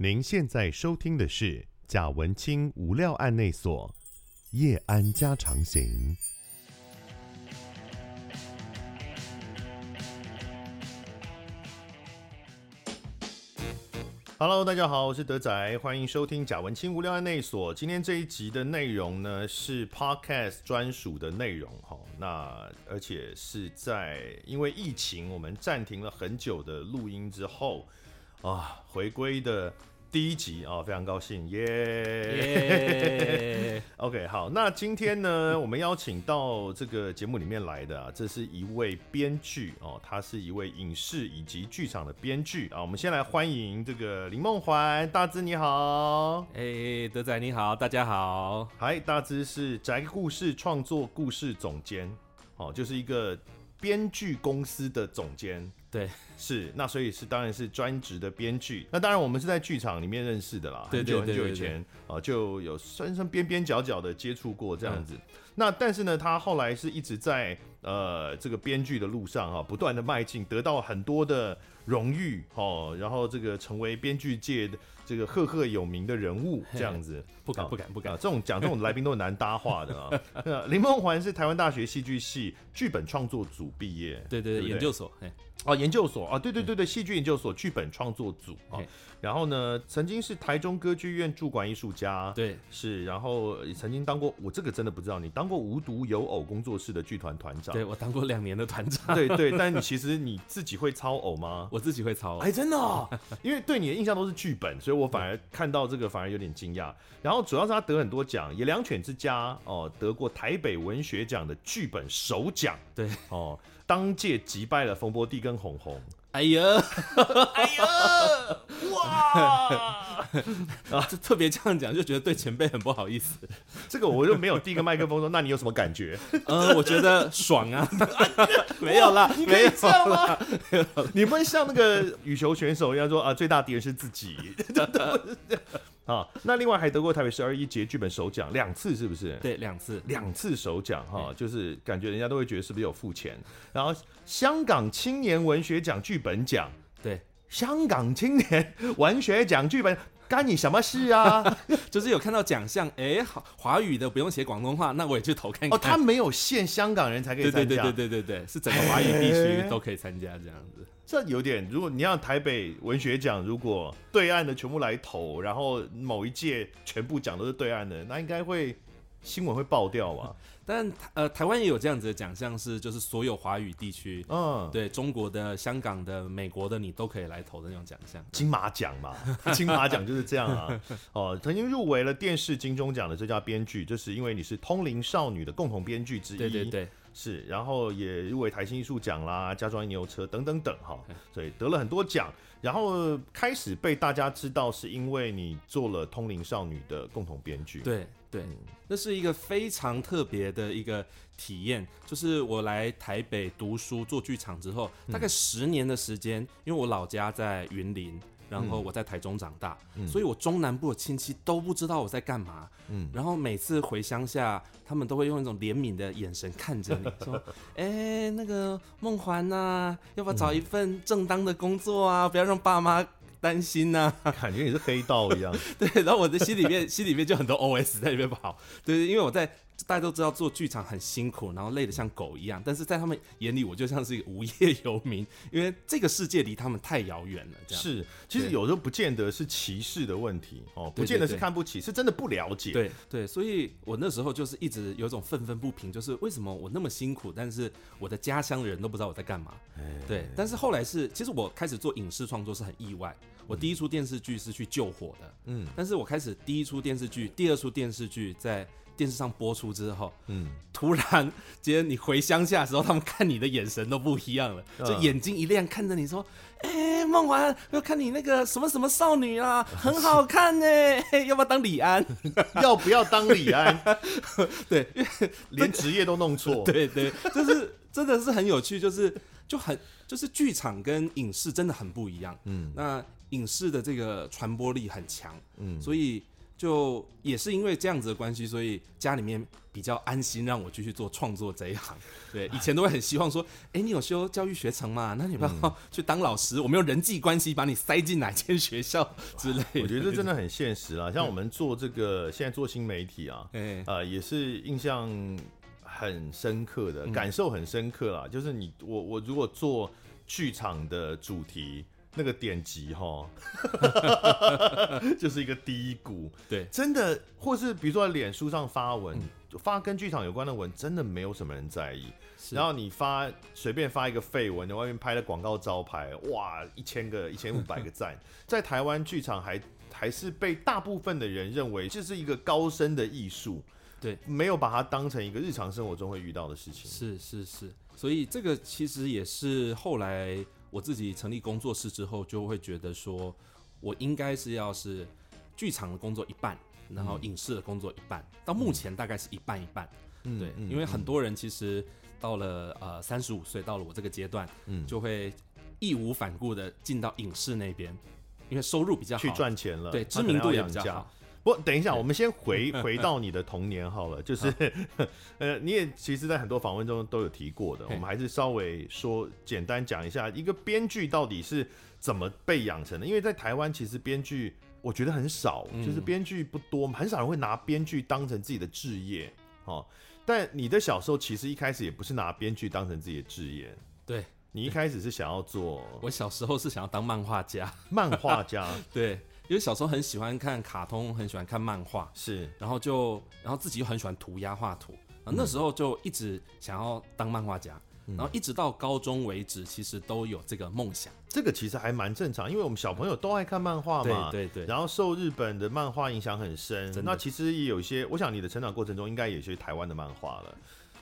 您现在收听的是贾文清无料案内所夜安家常行。Hello，大家好，我是德仔，欢迎收听贾文清无料案内所。今天这一集的内容呢是 Podcast 专属的内容哈，那而且是在因为疫情我们暂停了很久的录音之后啊，回归的。第一集啊、哦，非常高兴，耶、yeah! Yeah!！OK，好，那今天呢，我们邀请到这个节目里面来的啊，这是一位编剧哦，他是一位影视以及剧场的编剧啊。我们先来欢迎这个林梦怀，大志你好，哎、hey,，德仔你好，大家好，嗨，大志是宅故事创作故事总监，哦，就是一个编剧公司的总监。对，是那所以是当然是专职的编剧。那当然我们是在剧场里面认识的啦，很久很久以前啊就有算算边边角角的接触过这样子。嗯、那但是呢，他后来是一直在呃这个编剧的路上哈，不断的迈进，得到很多的荣誉哦，然后这个成为编剧界的这个赫赫有名的人物这样子。不敢不敢不敢，这种讲这种来宾都很难搭话的啊。林梦环是台湾大学戏剧系剧本创作组毕业，对对对，研究所。哦，研究所啊，对对对对，戏剧研究所剧本创作组啊，然后呢，曾经是台中歌剧院驻馆艺术家，对，是，然后曾经当过，我这个真的不知道，你当过无独有偶工作室的剧团团长，对，我当过两年的团长，对对，但你其实你自己会操偶吗？我自己会操偶，哎，真的哦，因为对你的印象都是剧本，所以我反而看到这个反而有点惊讶。然后主要是他得很多奖，野良犬之家哦，得过台北文学奖的剧本首奖，对，哦。当届击败了冯波弟跟红红，哎呀，哎呀，哇！啊，就特别这样讲，就觉得对前辈很不好意思。这个我就没有递个麦克风说，那你有什么感觉？嗯，我觉得爽啊！没有啦，你可以这样吗？你不会像那个羽球选手一样说啊，最大敌人是自己。啊，那另外还得过台北十二一节剧本首奖两次，是不是？对，两次，两次首奖哈，就是感觉人家都会觉得是不是有付钱。然后香港青年文学奖剧本奖，对，香港青年文学奖剧本干你什么事啊？就是有看到奖项，哎，好，华语的不用写广东话，那我也去投看看。哦，他没有限香港人才可以参加，对对对对对对对，是整个华语地区都可以参加这样子。这有点，如果你要台北文学奖，如果对岸的全部来投，然后某一届全部奖都是对岸的，那应该会新闻会爆掉吧？但呃，台湾也有这样子的奖项，是就是所有华语地区，嗯，对中国的、香港的、美国的，你都可以来投的那种奖项。金马奖嘛，金马奖就是这样啊。哦，曾经入围了电视金钟奖的最佳编剧，就是因为你是《通灵少女》的共同编剧之一。对对对。是，然后也入围台新艺术奖啦、家装牛车等等等哈，所以得了很多奖，然后开始被大家知道，是因为你做了《通灵少女》的共同编剧。对对，那是一个非常特别的一个体验，就是我来台北读书做剧场之后，大概十年的时间，因为我老家在云林。然后我在台中长大，嗯、所以我中南部的亲戚都不知道我在干嘛。嗯，然后每次回乡下，他们都会用一种怜悯的眼神看着你 说：“哎，那个梦环呐，要不要找一份正当的工作啊？不要让爸妈担心呐、啊。”感觉你是黑道一样。对，然后我的心里面心里面就很多 OS 在里面跑。对，因为我在。大家都知道做剧场很辛苦，然后累得像狗一样，但是在他们眼里，我就像是一个无业游民，因为这个世界离他们太遥远了。这样是，其实有时候不见得是歧视的问题哦，不见得是看不起，是真的不了解。对对，所以我那时候就是一直有一种愤愤不平，就是为什么我那么辛苦，但是我的家乡人都不知道我在干嘛。对，但是后来是，其实我开始做影视创作是很意外。我第一出电视剧是去救火的，嗯，但是我开始第一出电视剧、第二出电视剧在电视上播出之后，嗯，突然今天你回乡下的时候，他们看你的眼神都不一样了，就眼睛一亮，看着你说：“哎、欸，孟寰，要看你那个什么什么少女啊，很好看呢，要不要当李安？要不要当李安？对，连职业都弄错，对对，就是真的是很有趣，就是就很就是剧场跟影视真的很不一样，嗯，那影视的这个传播力很强，嗯，所以。就也是因为这样子的关系，所以家里面比较安心让我继续做创作这一行。对，以前都会很希望说，哎，你有修教育学程嘛？那你不要 去当老师，我们用人际关系把你塞进哪间学校之类的。我觉得这真的很现实啊，像我们做这个现在做新媒体啊，呃，也是印象很深刻的，感受很深刻啊。就是你我我如果做剧场的主题。那个典籍哈，就是一个低谷。对，真的，或是比如说脸书上发文，嗯、发跟剧场有关的文，真的没有什么人在意。然后你发随便发一个废文，在外面拍的广告招牌，哇，一千个、一千五百个赞，在台湾剧场还还是被大部分的人认为这是一个高深的艺术。对，没有把它当成一个日常生活中会遇到的事情。是是是，所以这个其实也是后来。我自己成立工作室之后，就会觉得说，我应该是要是剧场的工作一半，然后影视的工作一半。到目前大概是一半一半，嗯、对，因为很多人其实到了呃三十五岁，到了我这个阶段，嗯，就会义无反顾的进到影视那边，因为收入比较好，去赚钱了，对，知名度也比较好。不，等一下，我们先回 回到你的童年好了，就是，呃，你也其实，在很多访问中都有提过的，我们还是稍微说简单讲一下，一个编剧到底是怎么被养成的？因为在台湾，其实编剧我觉得很少，就是编剧不多，很少人会拿编剧当成自己的职业哦。但你的小时候其实一开始也不是拿编剧当成自己的职业，对，你一开始是想要做，我小时候是想要当漫画家，漫画家，对。因为小时候很喜欢看卡通，很喜欢看漫画，是，然后就，然后自己又很喜欢涂鸦画图，啊，那时候就一直想要当漫画家，嗯、然后一直到高中为止，其实都有这个梦想。这个其实还蛮正常，因为我们小朋友都爱看漫画嘛，对对对，然后受日本的漫画影响很深，那其实也有一些，我想你的成长过程中应该也有些台湾的漫画了，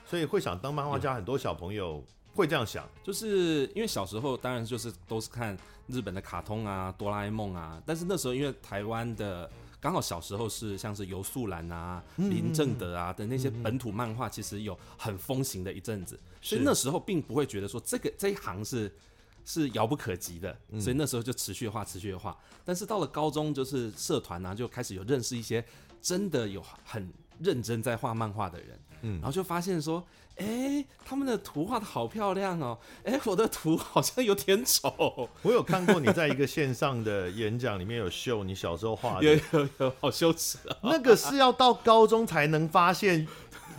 所以会想当漫画家，很多小朋友。会这样想，就是因为小时候当然就是都是看日本的卡通啊、哆啦 A 梦啊，但是那时候因为台湾的刚好小时候是像是游素兰啊、嗯、林正德啊的那些本土漫画，其实有很风行的一阵子，嗯、所以那时候并不会觉得说这个这一行是是遥不可及的，所以那时候就持续画、持续画。但是到了高中，就是社团呢、啊、就开始有认识一些真的有很认真在画漫画的人，嗯，然后就发现说。哎、欸，他们的图画的好漂亮哦！哎、欸，我的图好像有点丑。我有看过你在一个线上的演讲里面有秀你小时候画的，有有有，好羞耻啊！那个是要到高中才能发现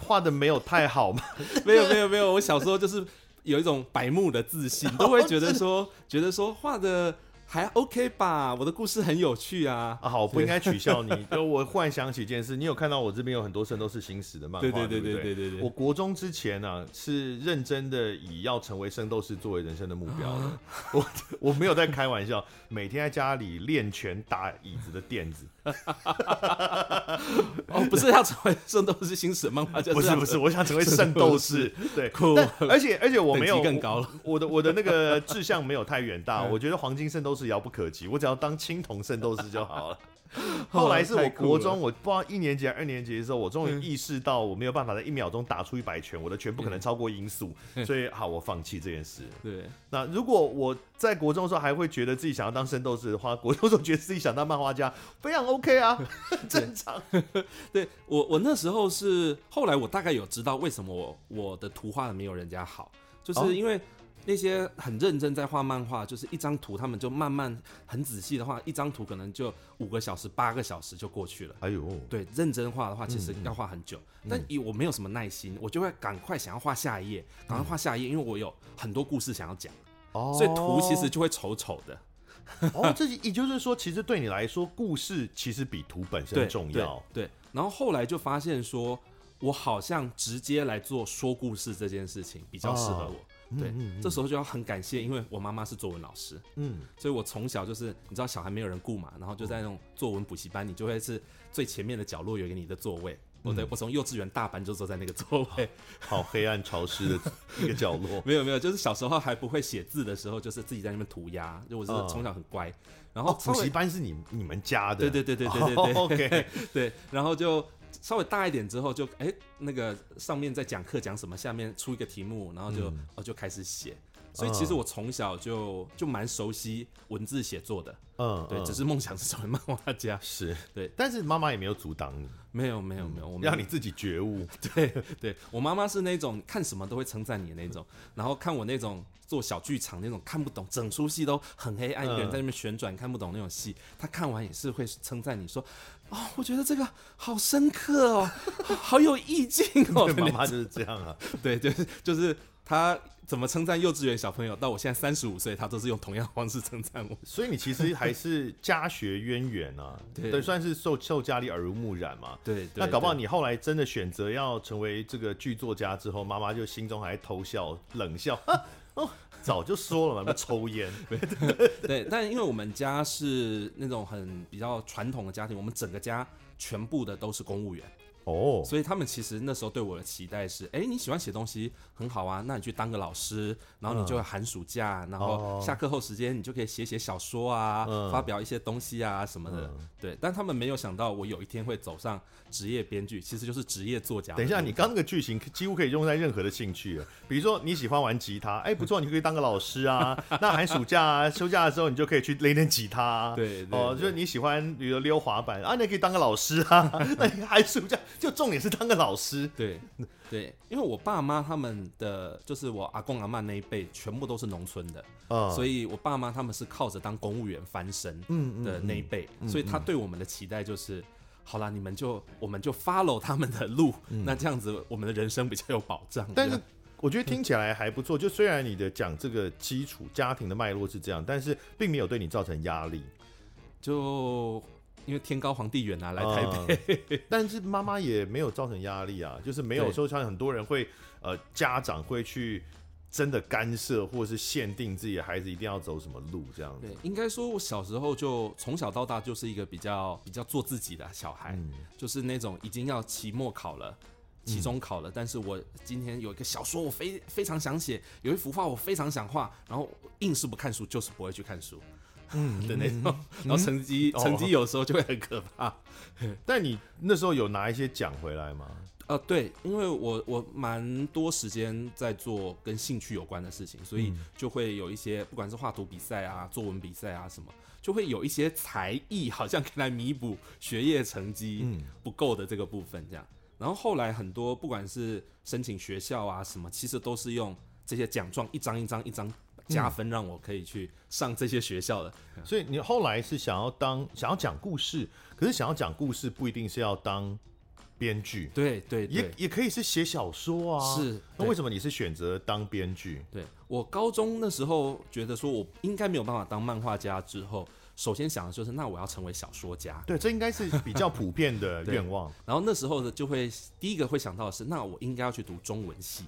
画的没有太好吗？没有没有没有，我小时候就是有一种白目的自信，都会觉得说，觉得说画的。还 OK 吧，我的故事很有趣啊！啊，好，我不应该取笑你。就我忽然想起一件事，你有看到我这边有很多圣斗士星矢的漫画，对对对对对对对。我国中之前呢、啊，是认真的以要成为圣斗士作为人生的目标的。我我没有在开玩笑，每天在家里练拳打椅子的垫子。哦，不是要成为圣斗士星矢的漫画家，不是不是，我想成为圣斗士。对，而且而且我没有更高了，我的我的那个志向没有太远大，我觉得黄金圣斗士。是遥不可及，我只要当青铜圣斗士就好了。后来是我国中，我不知道一年级还是二年级的时候，我终于意识到我没有办法在一秒钟打出一百拳，我的拳不可能超过音速，所以好，我放弃这件事。对，那如果我在国中的时候还会觉得自己想要当圣斗士的话，国中的时候觉得自己想当漫画家，非常 OK 啊，正常。对我，我那时候是后来我大概有知道为什么我我的图画的没有人家好，就是因为。那些很认真在画漫画，就是一张图，他们就慢慢很仔细的画，一张图可能就五个小时、八个小时就过去了。哎呦，对，认真画的话，其实要画很久。嗯、但以我没有什么耐心，我就会赶快想要画下一页，赶快画下一页，因为我有很多故事想要讲。哦，所以图其实就会丑丑的。哦，这也就是说，其实对你来说，故事其实比图本身重要。对，对，然后后来就发现说，我好像直接来做说故事这件事情比较适合我。哦对，嗯嗯、这时候就要很感谢，因为我妈妈是作文老师，嗯，所以我从小就是你知道小孩没有人顾嘛，然后就在那种作文补习班，你就会是最前面的角落有一个你的座位。我对、嗯、我从幼稚园大班就坐在那个座位，好黑暗潮湿的一个角落。没有没有，就是小时候还不会写字的时候，就是自己在那边涂鸦。就我是从小很乖，然后补习、哦、班是你你们家的，对对对对对对对、哦、，OK，对，然后就。稍微大一点之后就，就、欸、哎那个上面在讲课讲什么，下面出一个题目，然后就哦、嗯、就开始写，所以其实我从小就就蛮熟悉文字写作的。嗯，对，只是梦想是成为漫画家。是对，但是妈妈也没有阻挡你。没有，没有，没有，我们让你自己觉悟。对，对我妈妈是那种看什么都会称赞你的那种，然后看我那种做小剧场那种看不懂，整出戏都很黑暗，一个人在那边旋转看不懂那种戏，她看完也是会称赞你说。哦，我觉得这个好深刻哦，好有意境哦。妈妈就是这样啊，对，就是就是他怎么称赞幼稚园小朋友，到我现在三十五岁，他都是用同样方式称赞我。所以你其实还是家学渊源啊，对，算是受受家里耳濡目染嘛。对，对，那搞不好你后来真的选择要成为这个剧作家之后，妈妈就心中还偷笑冷笑。哦，早就说了嘛，抽烟。对，但因为我们家是那种很比较传统的家庭，我们整个家全部的都是公务员。哦，所以他们其实那时候对我的期待是，哎、欸，你喜欢写东西很好啊，那你去当个老师，然后你就会寒暑假，然后下课后时间你就可以写写小说啊，发表一些东西啊什么的。对，但他们没有想到我有一天会走上职业编剧，其实就是职业作家。等一下，你刚那个剧情几乎可以用在任何的兴趣了，比如说你喜欢玩吉他，哎、欸，不错，你可以当个老师啊。那寒暑假啊，休假的时候，你就可以去练练吉他、啊。对，对，哦，就是你喜欢比如溜滑板啊，你可以当个老师啊。那你寒暑假。就重点是当个老师，对对，因为我爸妈他们的就是我阿公阿妈那一辈全部都是农村的，嗯，所以我爸妈他们是靠着当公务员翻身，嗯的那一辈，所以他对我们的期待就是，好啦，你们就我们就 follow 他们的路，那这样子我们的人生比较有保障。但是我觉得听起来还不错，就虽然你的讲这个基础家庭的脉络是这样，但是并没有对你造成压力，就。因为天高皇帝远啊，来台北，嗯、但是妈妈也没有造成压力啊，就是没有说像很多人会，呃，家长会去真的干涉或者是限定自己的孩子一定要走什么路这样子。对，应该说我小时候就从小到大就是一个比较比较做自己的小孩，嗯、就是那种已经要期末考了、期中考了，嗯、但是我今天有一个小说我非非常想写，有一幅画我非常想画，然后硬是不看书，就是不会去看书。嗯的那种，然后成绩、嗯、成绩有时候就会很可怕。哦、但你那时候有拿一些奖回来吗？呃，对，因为我我蛮多时间在做跟兴趣有关的事情，所以就会有一些不管是画图比赛啊、作文比赛啊什么，就会有一些才艺，好像可以来弥补学业成绩不够的这个部分这样。然后后来很多不管是申请学校啊什么，其实都是用这些奖状一张一张一张。加分让我可以去上这些学校的，所以你后来是想要当想要讲故事，可是想要讲故事不一定是要当编剧，对对，也也可以是写小说啊。是，那为什么你是选择当编剧？对，我高中那时候觉得说我应该没有办法当漫画家，之后首先想的就是那我要成为小说家。对，这应该是比较普遍的 愿望。然后那时候呢，就会第一个会想到的是，那我应该要去读中文系。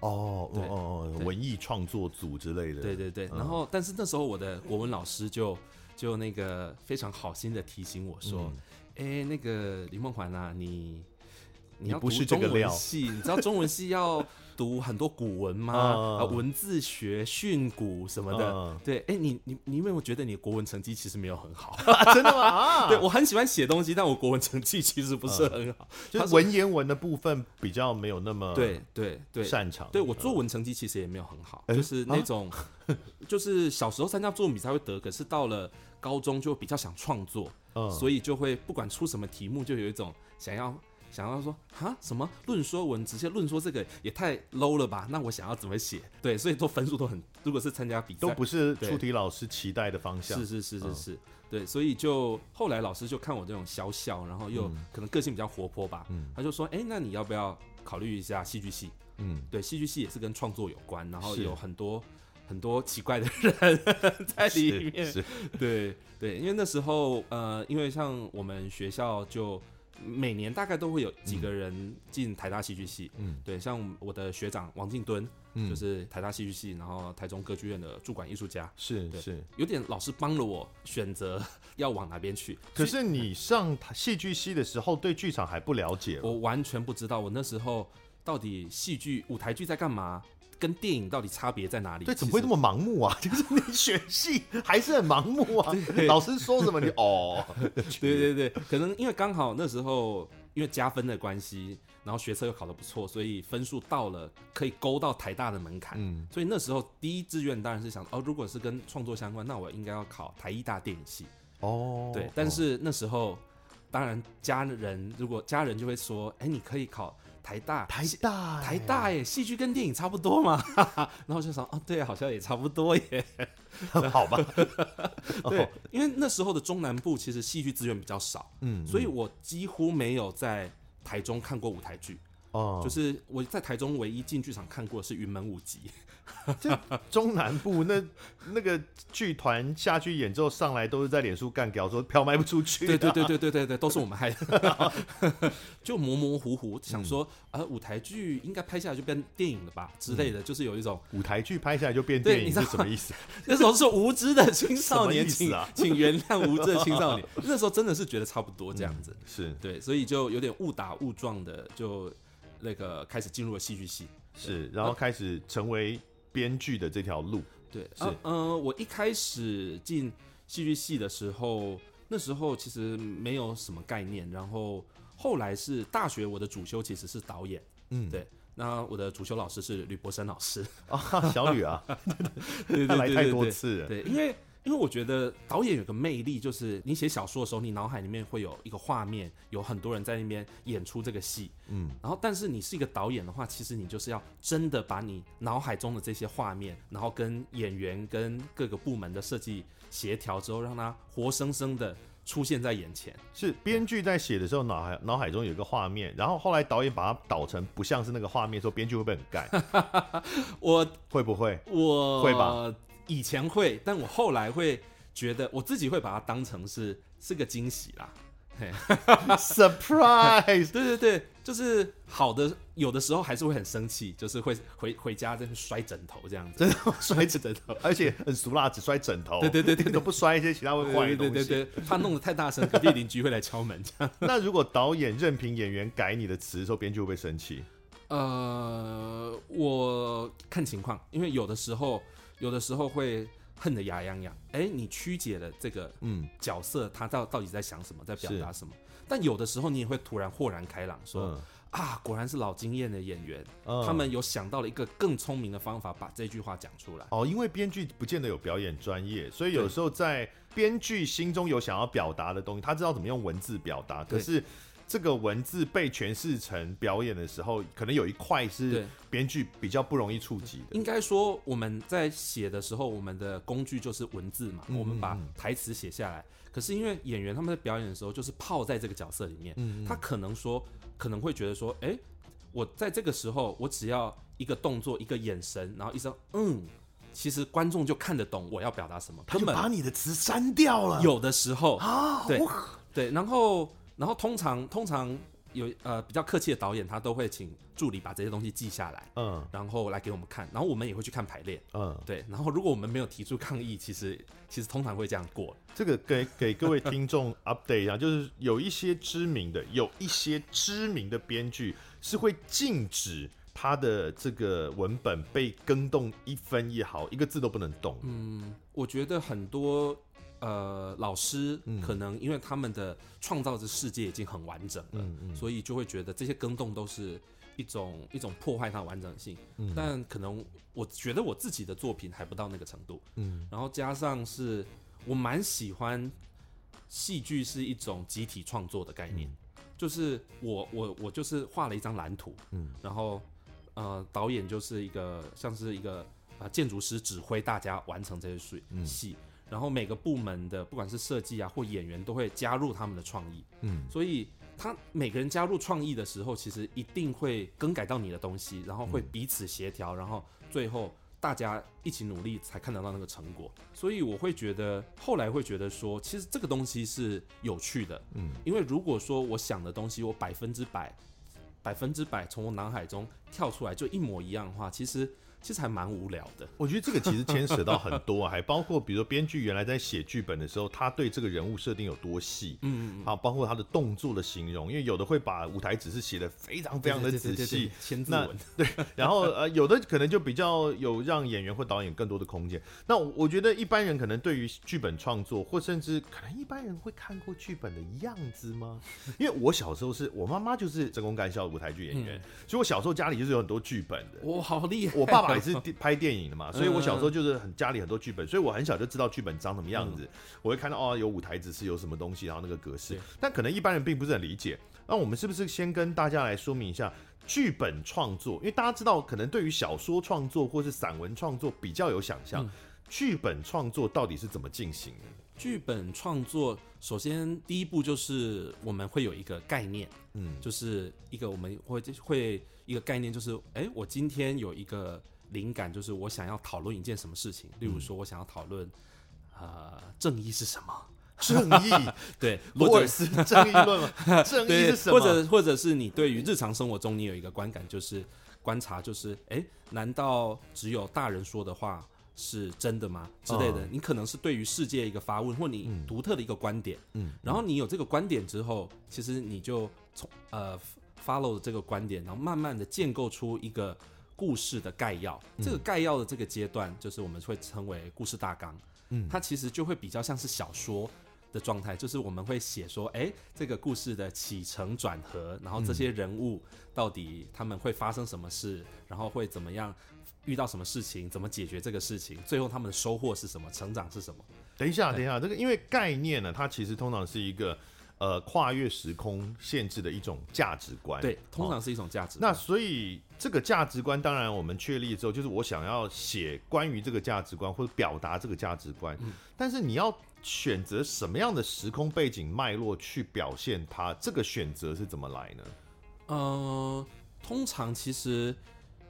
哦，对哦，文艺创作组之类的，对对对。然后，但是那时候我的国文老师就就那个非常好心的提醒我说：“哎、嗯，那个林梦环啊，你你要读中文系，你知道中文系要。”读很多古文吗？啊，文字学、训詁什么的。对，哎，你你你有没有觉得你的国文成绩其实没有很好？真的吗？对，我很喜欢写东西，但我国文成绩其实不是很好，就是文言文的部分比较没有那么对对对擅长。对我作文成绩其实也没有很好，就是那种 就是小时候参加作文比赛会得，可是到了高中就比较想创作，所以就会不管出什么题目，就有一种想要。想要说啊什么论说文，直接论说这个也太 low 了吧？那我想要怎么写？对，所以都分数都很，如果是参加比赛，都不是出题老师期待的方向。是是是是是，嗯、对，所以就后来老师就看我这种小小，然后又可能个性比较活泼吧，嗯、他就说，哎、欸，那你要不要考虑一下戏剧系？嗯，对，戏剧系也是跟创作有关，然后有很多很多奇怪的人 在里面。对对，因为那时候呃，因为像我们学校就。每年大概都会有几个人进台大戏剧系，嗯，对，像我的学长王进敦，嗯，就是台大戏剧系，然后台中歌剧院的驻馆艺术家，是是，有点老师帮了我选择要往哪边去。可是你上戏剧系的时候，对剧场还不了解，我完全不知道，我那时候到底戏剧舞台剧在干嘛。跟电影到底差别在哪里？对，怎么会这么盲目啊？就是你选戏还是很盲目啊？老师说什么你 哦？对对对，可能因为刚好那时候，因因为加分的关系，然后学测又考得不错，所以分数到了可以勾到台大的门槛。嗯，所以那时候第一志愿当然是想，哦，如果是跟创作相关，那我应该要考台艺大电影系。哦，对，但是那时候当然家人如果家人就会说，哎，你可以考。台大，台大，台大耶！戏剧跟电影差不多嘛，然后就想，哦，对，好像也差不多耶。好吧，对，因为那时候的中南部其实戏剧资源比较少，嗯，所以我几乎没有在台中看过舞台剧。哦，就是我在台中唯一进剧场看过的是云门舞集。就中南部那那个剧团下去演奏上来都是在脸书干掉，说票卖不出去。对对对对对对对，都是我们害的。就模模糊糊想说，呃，舞台剧应该拍下来就变电影了吧之类的，就是有一种舞台剧拍下来就变电影是什么意思？那时候是无知的青少年，请请原谅无知的青少年。那时候真的是觉得差不多这样子，是对，所以就有点误打误撞的，就那个开始进入了戏剧系，是，然后开始成为。编剧的这条路，对，是，嗯、我一开始进戏剧系的时候，那时候其实没有什么概念，然后后来是大学，我的主修其实是导演，嗯，对，那我的主修老师是吕博生老师，啊，小吕啊，对对对，他来太多次了，对，因为。因为我觉得导演有个魅力，就是你写小说的时候，你脑海里面会有一个画面，有很多人在那边演出这个戏，嗯，然后但是你是一个导演的话，其实你就是要真的把你脑海中的这些画面，然后跟演员跟各个部门的设计协调之后，让它活生生的出现在眼前。是编剧在写的时候，脑海脑海中有一个画面，然后后来导演把它导成不像是那个画面，说编剧会不会很干？我 会不会？我会吧。以前会，但我后来会觉得我自己会把它当成是是个惊喜啦，surprise，对对对，就是好的，有的时候还是会很生气，就是会回回家在摔枕头这样子，真的摔枕头，而且很俗辣，只摔枕头，对对对对，都不摔一些其他会坏的东西，对对对对，怕弄得太大声，隔壁邻居会来敲门这样。那如果导演任凭演员改你的词的时候，编剧会不会生气？呃，我看情况，因为有的时候。有的时候会恨得牙痒痒，哎，你曲解了这个嗯角色，他到到底在想什么，在表达什么？但有的时候你也会突然豁然开朗，说、嗯、啊，果然是老经验的演员，嗯、他们有想到了一个更聪明的方法，把这句话讲出来。哦，因为编剧不见得有表演专业，所以有时候在编剧心中有想要表达的东西，他知道怎么用文字表达，可是。这个文字被诠释成表演的时候，可能有一块是编剧比较不容易触及的。应该说，我们在写的时候，我们的工具就是文字嘛，我们把台词写下来。可是因为演员他们在表演的时候，就是泡在这个角色里面，他可能说，可能会觉得说，哎，我在这个时候，我只要一个动作，一个眼神，然后一声嗯，其实观众就看得懂我要表达什么。他就把你的词删掉了。有的时候啊，对对，然后。然后通常通常有呃比较客气的导演，他都会请助理把这些东西记下来，嗯，然后来给我们看，然后我们也会去看排练，嗯，对。然后如果我们没有提出抗议，其实其实通常会这样过。这个给给各位听众 update 一下，就是有一些知名的有一些知名的编剧是会禁止他的这个文本被更动一分一毫，一个字都不能动。嗯，我觉得很多。呃，老师可能因为他们的创造的世界已经很完整了，嗯嗯、所以就会觉得这些更动都是一种一种破坏它的完整性。嗯、但可能我觉得我自己的作品还不到那个程度。嗯，然后加上是我蛮喜欢戏剧是一种集体创作的概念，嗯、就是我我我就是画了一张蓝图，嗯，然后呃导演就是一个像是一个啊建筑师指挥大家完成这些戏然后每个部门的不管是设计啊或演员都会加入他们的创意，嗯，所以他每个人加入创意的时候，其实一定会更改到你的东西，然后会彼此协调，然后最后大家一起努力才看得到那个成果。所以我会觉得后来会觉得说，其实这个东西是有趣的，嗯，因为如果说我想的东西我百分之百百分之百从我脑海中跳出来就一模一样的话，其实其实还蛮无聊的。我觉得这个其实牵扯到很多，啊，还包括比如说编剧原来在写剧本的时候，他对这个人物设定有多细，嗯嗯，好，包括他的动作的形容，因为有的会把舞台指示写的非常非常的仔细，千字文，对，然后呃，有的可能就比较有让演员或导演更多的空间。那我觉得一般人可能对于剧本创作，或甚至可能一般人会看过剧本的样子吗？因为我小时候是我妈妈就是真功干校的舞台剧演员，嗯，所以我小时候家里就是有很多剧本的。我，好厉害！我爸爸也是拍电影的嘛，所以我小时候就是很家里很多剧本，所以我很小就知道剧本长什么样子。我会看到哦，有舞台指示，有什么东西，然后那个格式。但可能一般人并不是很理解。那我们是不是先跟大家来说明一下剧本创作？因为大家知道，可能对于小说创作或是散文创作比较有想象，剧本创作到底是怎么进行的？剧本创作首先第一步就是我们会有一个概念，嗯，就是一个我们会会一个概念，就是哎，我今天有一个。灵感就是我想要讨论一件什么事情，例如说，我想要讨论，呃，正义是什么？正义，对，罗尔斯正义论吗？正义是什么？或者，或者是你对于日常生活中你有一个观感，就是观察，就是，哎、欸，难道只有大人说的话是真的吗？之类的，你可能是对于世界一个发问，或你独特的一个观点，嗯，然后你有这个观点之后，其实你就从呃 follow 这个观点，然后慢慢的建构出一个。故事的概要，这个概要的这个阶段，就是我们会称为故事大纲。嗯，它其实就会比较像是小说的状态，就是我们会写说，哎，这个故事的起承转合，然后这些人物到底他们会发生什么事，然后会怎么样遇到什么事情，怎么解决这个事情，最后他们的收获是什么，成长是什么？等一下，等一下，这个因为概念呢，它其实通常是一个。呃，跨越时空限制的一种价值观，对，通常是一种价值观。那所以这个价值观，当然我们确立之后，就是我想要写关于这个价值观或者表达这个价值观。嗯，但是你要选择什么样的时空背景脉络去表现它，这个选择是怎么来呢？呃，通常其实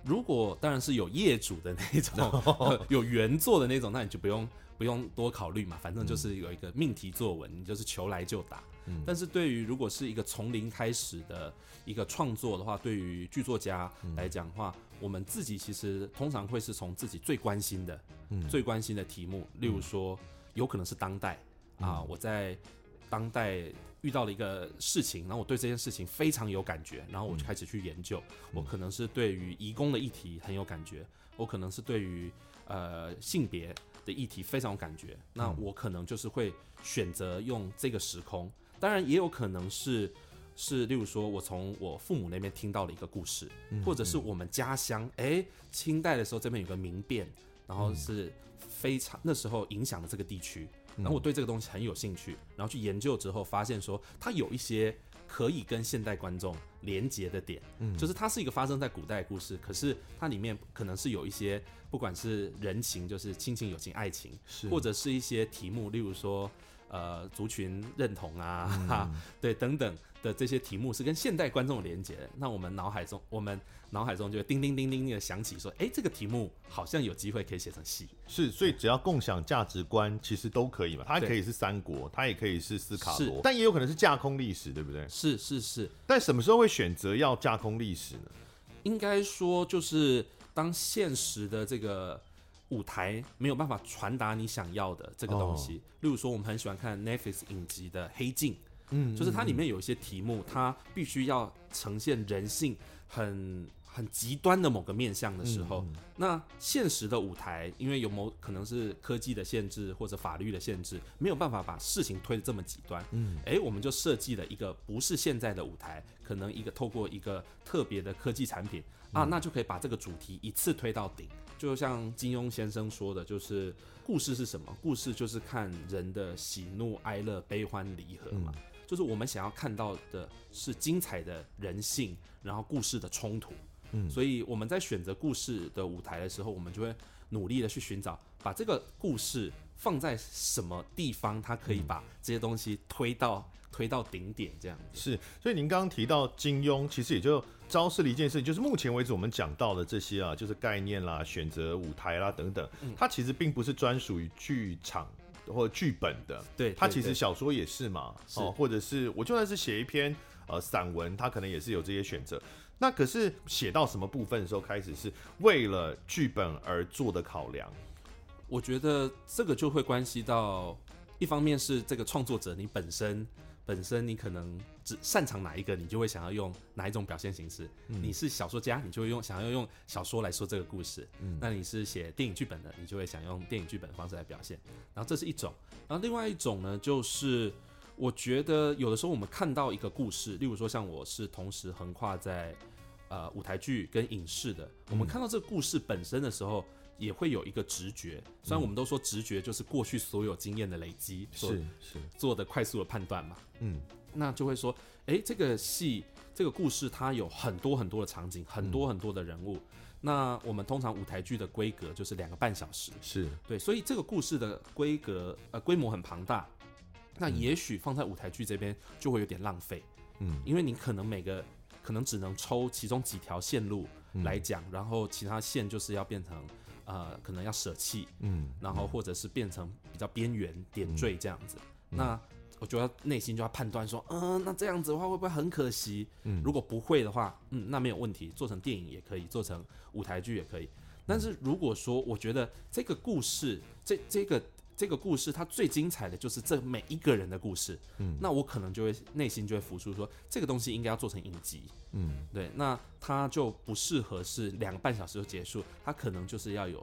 如果当然是有业主的那种，有原作的那种，那你就不用不用多考虑嘛，反正就是有一个命题作文，你就是求来就打。但是对于如果是一个从零开始的一个创作的话，对于剧作家来讲的话，我们自己其实通常会是从自己最关心的、最关心的题目，例如说，有可能是当代啊，我在当代遇到了一个事情，然后我对这件事情非常有感觉，然后我就开始去研究。我可能是对于移工的议题很有感觉，我可能是对于呃性别的议题非常有感觉，那我可能就是会选择用这个时空。当然也有可能是，是例如说，我从我父母那边听到了一个故事，或者是我们家乡，哎，清代的时候这边有个民变，然后是非常那时候影响了这个地区，然后我对这个东西很有兴趣，然后去研究之后发现说，它有一些可以跟现代观众连接的点，嗯。就是它是一个发生在古代的故事，可是它里面可能是有一些不管是人情，就是亲情、友情、爱情，或者是一些题目，例如说。呃，族群认同啊，对，等等的这些题目是跟现代观众有连接的。那我们脑海中，我们脑海中就会叮叮叮叮的响起，说，哎，这个题目好像有机会可以写成戏。是，所以只要共享价值观，其实都可以嘛。它可以是三国，它也可以是斯卡罗，但也有可能是架空历史，对不对？是是是。但什么时候会选择要架空历史呢？应该说，就是当现实的这个。舞台没有办法传达你想要的这个东西，哦、例如说，我们很喜欢看 Netflix 影集的《黑镜》，嗯，就是它里面有一些题目，它必须要呈现人性很很极端的某个面向的时候，嗯、那现实的舞台因为有某可能是科技的限制或者法律的限制，没有办法把事情推得这么极端，嗯，哎，我们就设计了一个不是现在的舞台，可能一个透过一个特别的科技产品、嗯、啊，那就可以把这个主题一次推到顶。就像金庸先生说的，就是故事是什么？故事就是看人的喜怒哀乐、悲欢离合嘛。嗯、就是我们想要看到的是精彩的人性，然后故事的冲突。嗯，所以我们在选择故事的舞台的时候，我们就会努力的去寻找，把这个故事放在什么地方，它可以把这些东西推到。推到顶点这样子是，所以您刚刚提到金庸，其实也就昭示了一件事情，就是目前为止我们讲到的这些啊，就是概念啦、选择舞台啦等等，它其实并不是专属于剧场或剧本的，对，它其实小说也是嘛，哦，或者是我就算是写一篇呃散文，它可能也是有这些选择。那可是写到什么部分的时候开始是为了剧本而做的考量？我觉得这个就会关系到，一方面是这个创作者你本身。本身你可能只擅长哪一个，你就会想要用哪一种表现形式。嗯、你是小说家，你就会用想要用小说来说这个故事。嗯、那你是写电影剧本的，你就会想用电影剧本的方式来表现。然后这是一种，然后另外一种呢，就是我觉得有的时候我们看到一个故事，例如说像我是同时横跨在呃舞台剧跟影视的，我们看到这个故事本身的时候。也会有一个直觉，虽然我们都说直觉就是过去所有经验的累积，是是。做的快速的判断嘛，嗯，那就会说，哎，这个戏这个故事它有很多很多的场景，很多很多的人物，嗯、那我们通常舞台剧的规格就是两个半小时，是。对，所以这个故事的规格呃规模很庞大，那也许放在舞台剧这边就会有点浪费，嗯，因为你可能每个可能只能抽其中几条线路来讲，嗯、然后其他线就是要变成。呃，可能要舍弃，嗯，然后或者是变成比较边缘点缀这样子，嗯、那我觉得内心就要判断说，嗯、呃，那这样子的话会不会很可惜？嗯，如果不会的话，嗯，那没有问题，做成电影也可以，做成舞台剧也可以。但是如果说我觉得这个故事，这这个。这个故事它最精彩的就是这每一个人的故事，嗯，那我可能就会内心就会浮出说，这个东西应该要做成影集，嗯，对，那它就不适合是两个半小时就结束，它可能就是要有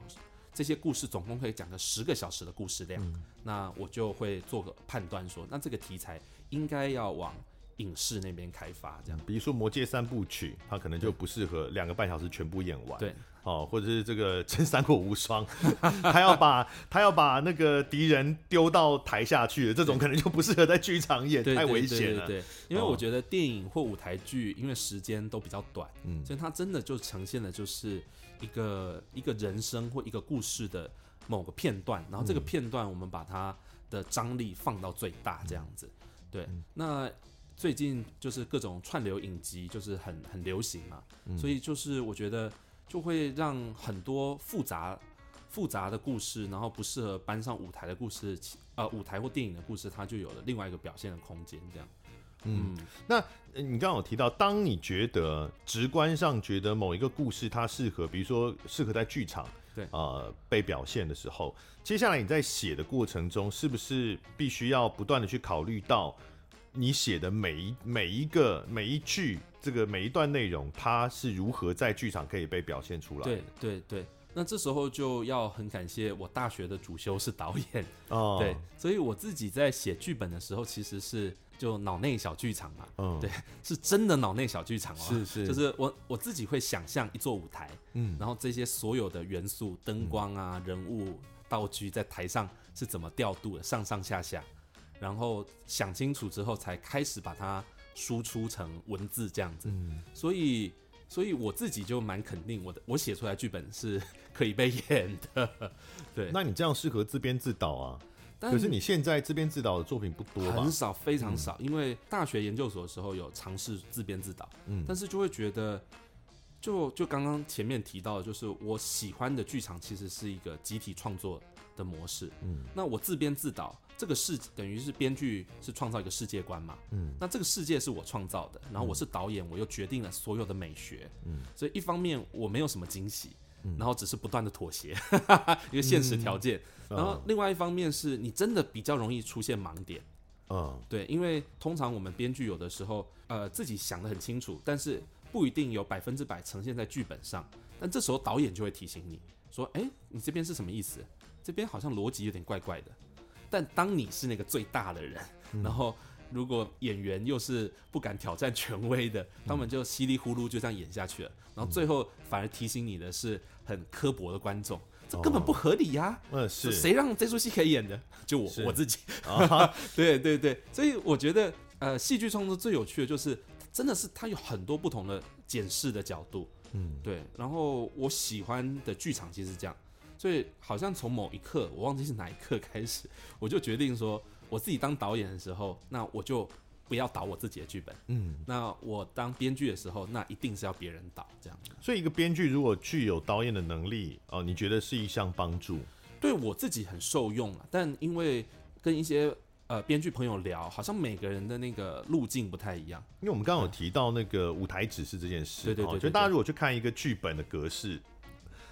这些故事总共可以讲个十个小时的故事量，嗯，那我就会做个判断说，那这个题材应该要往影视那边开发，这样，比如说《魔戒三部曲》，它可能就不适合两个半小时全部演完，对。哦，或者是这个真三国无双，他要把 他要把那个敌人丢到台下去，这种可能就不适合在剧场演，太危险了。对，因为我觉得电影或舞台剧，因为时间都比较短，嗯，所以它真的就呈现的就是一个一个人生或一个故事的某个片段，然后这个片段我们把它的张力放到最大，这样子。对，那最近就是各种串流影集就是很很流行嘛，所以就是我觉得。就会让很多复杂、复杂的故事，然后不适合搬上舞台的故事，呃，舞台或电影的故事，它就有了另外一个表现的空间。这样，嗯，那你刚刚有提到，当你觉得直观上觉得某一个故事它适合，比如说适合在剧场，对，呃，被表现的时候，接下来你在写的过程中，是不是必须要不断的去考虑到你写的每一每一个每一句？这个每一段内容，它是如何在剧场可以被表现出来的？对对对，那这时候就要很感谢我大学的主修是导演哦，对，所以我自己在写剧本的时候，其实是就脑内小剧场嘛，嗯，对，是真的脑内小剧场哦，是是，就是我我自己会想象一座舞台，嗯，然后这些所有的元素、灯光啊、人物、道具在台上是怎么调度的，上上下下，然后想清楚之后，才开始把它。输出成文字这样子，嗯、所以，所以我自己就蛮肯定我的，我写出来剧本是 可以被演的。对，那你这样适合自编自导啊？但可是你现在自编自导的作品不多吧？很少，非常少。嗯、因为大学研究所的时候有尝试自编自导，嗯，但是就会觉得，就就刚刚前面提到的，就是我喜欢的剧场其实是一个集体创作的模式，嗯，那我自编自导。这个世等于是编剧是创造一个世界观嘛，嗯，那这个世界是我创造的，然后我是导演，我又决定了所有的美学，嗯，所以一方面我没有什么惊喜，嗯，然后只是不断的妥协，因为现实条件，然后另外一方面是你真的比较容易出现盲点，嗯，对，因为通常我们编剧有的时候，呃，自己想得很清楚，但是不一定有百分之百呈现在剧本上，但这时候导演就会提醒你说，哎，你这边是什么意思？这边好像逻辑有点怪怪的。但当你是那个最大的人，嗯、然后如果演员又是不敢挑战权威的，嗯、他们就稀里糊涂就这样演下去了，然后最后反而提醒你的是很刻薄的观众，嗯、这根本不合理呀、啊！嗯，是谁让这出戏可以演的？就我我自己。啊、对对对，所以我觉得呃，戏剧创作最有趣的就是，真的是它有很多不同的检视的角度。嗯，对。然后我喜欢的剧场其实是这样。所以好像从某一刻，我忘记是哪一刻开始，我就决定说，我自己当导演的时候，那我就不要导我自己的剧本。嗯，那我当编剧的时候，那一定是要别人导这样。所以一个编剧如果具有导演的能力，哦，你觉得是一项帮助？对我自己很受用啊，但因为跟一些呃编剧朋友聊，好像每个人的那个路径不太一样。因为我们刚刚有提到那个舞台指示这件事，对对对，就大家如果去看一个剧本的格式，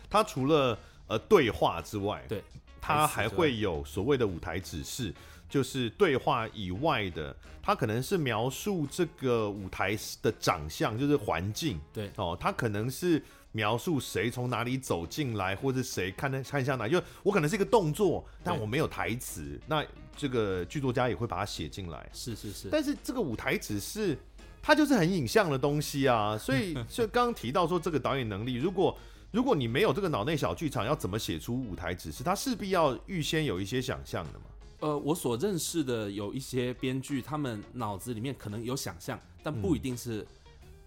它除了呃对话之外，对，它还会有所谓的舞台指示。就是对话以外的，它可能是描述这个舞台的长相，就是环境。对哦，它可能是描述谁从哪里走进来，或者谁看的看向哪。就我可能是一个动作，但我没有台词，那这个剧作家也会把它写进来。是是是。但是这个舞台只是它就是很影像的东西啊，所以就刚刚提到说这个导演能力，如果如果你没有这个脑内小剧场，要怎么写出舞台指示？他势必要预先有一些想象的嘛。呃，我所认识的有一些编剧，他们脑子里面可能有想象，但不一定是、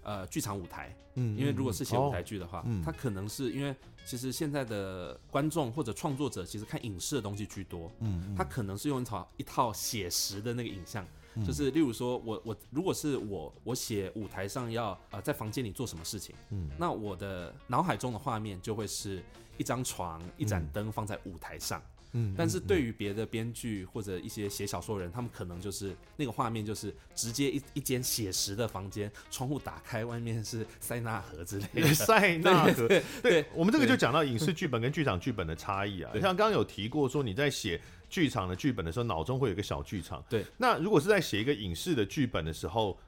嗯、呃剧场舞台。嗯，因为如果是写舞台剧的话，嗯，他可能是因为其实现在的观众或者创作者其实看影视的东西居多。嗯，他可能是用一套一套写实的那个影像，嗯、就是例如说我我如果是我我写舞台上要呃在房间里做什么事情，嗯，那我的脑海中的画面就会是一张床、一盏灯放在舞台上。嗯，但是对于别的编剧或者一些写小说人，他们可能就是那个画面就是直接一一间写实的房间，窗户打开，外面是塞纳河之类的。塞纳河，对，我们这个就讲到影视剧本跟剧场剧本的差异啊。像刚刚有提过说，你在写剧场的剧本的时候，脑中会有一个小剧场。对，那如果是在写一个影视的剧本的时候，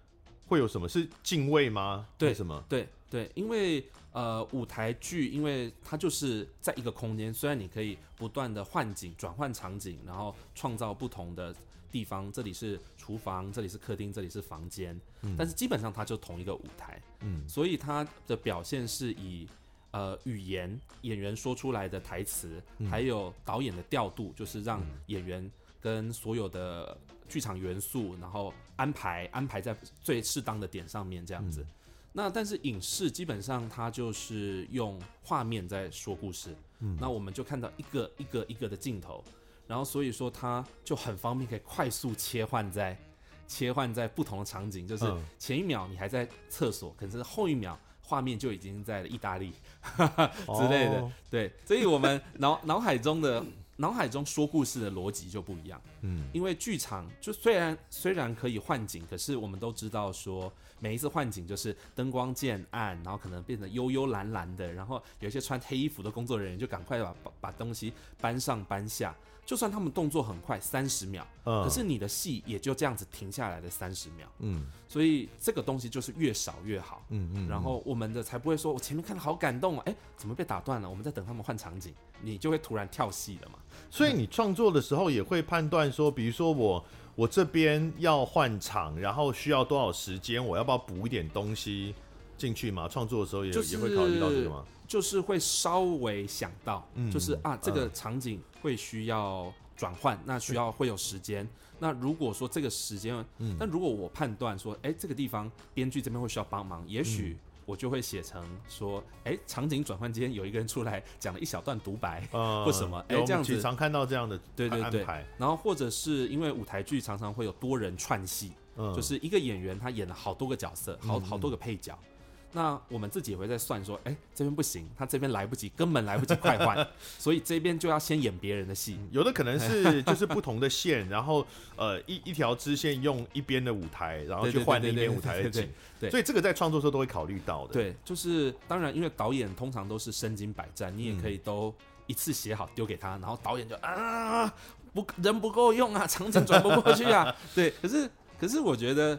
会有什么？是敬畏吗？对，什么？对对，因为。呃，舞台剧，因为它就是在一个空间，虽然你可以不断的换景、转换场景，然后创造不同的地方，这里是厨房，这里是客厅，这里是房间，嗯，但是基本上它就同一个舞台，嗯，所以它的表现是以呃语言演员说出来的台词，嗯，还有导演的调度，就是让演员跟所有的剧场元素，然后安排安排在最适当的点上面，这样子。嗯。那但是影视基本上它就是用画面在说故事，嗯，那我们就看到一个一个一个的镜头，然后所以说它就很方便可以快速切换在切换在不同的场景，就是前一秒你还在厕所，可是后一秒画面就已经在了意大利哈哈之类的，对，所以我们脑 脑海中的。脑海中说故事的逻辑就不一样，嗯，因为剧场就虽然虽然可以换景，可是我们都知道说每一次换景就是灯光渐暗，然后可能变得幽幽蓝蓝的，然后有一些穿黑衣服的工作人员就赶快把把把东西搬上搬下。就算他们动作很快，三十秒，可是你的戏也就这样子停下来的三十秒，嗯，所以这个东西就是越少越好，嗯嗯，然后我们的才不会说，我前面看的好感动啊，哎，怎么被打断了？我们在等他们换场景，你就会突然跳戏了嘛。所以你创作的时候也会判断说，比如说我我这边要换场，然后需要多少时间，我要不要补一点东西进去嘛？创作的时候也、就是、也会考虑到这个吗？就是会稍微想到，嗯、就是啊，这个场景会需要转换，嗯、那需要会有时间。那如果说这个时间，嗯，但如果我判断说，哎、欸，这个地方编剧这边会需要帮忙，也许我就会写成说，哎、欸，场景转换间有一个人出来讲了一小段独白，呃、或什么，哎、欸，这样子常看到这样的对对对，然后或者是因为舞台剧常常会有多人串戏，嗯，就是一个演员他演了好多个角色，好好多个配角。嗯那我们自己也会在算说，哎、欸，这边不行，他这边来不及，根本来不及快换，所以这边就要先演别人的戏。有的可能是就是不同的线，然后呃一一条支线用一边的舞台，然后去换另一边舞台的景。对，所以这个在创作时候都会考虑到的。对，就是当然，因为导演通常都是身经百战，你也可以都一次写好丢给他，然后导演就啊不人不够用啊，场景转不过去啊。对，可是可是我觉得。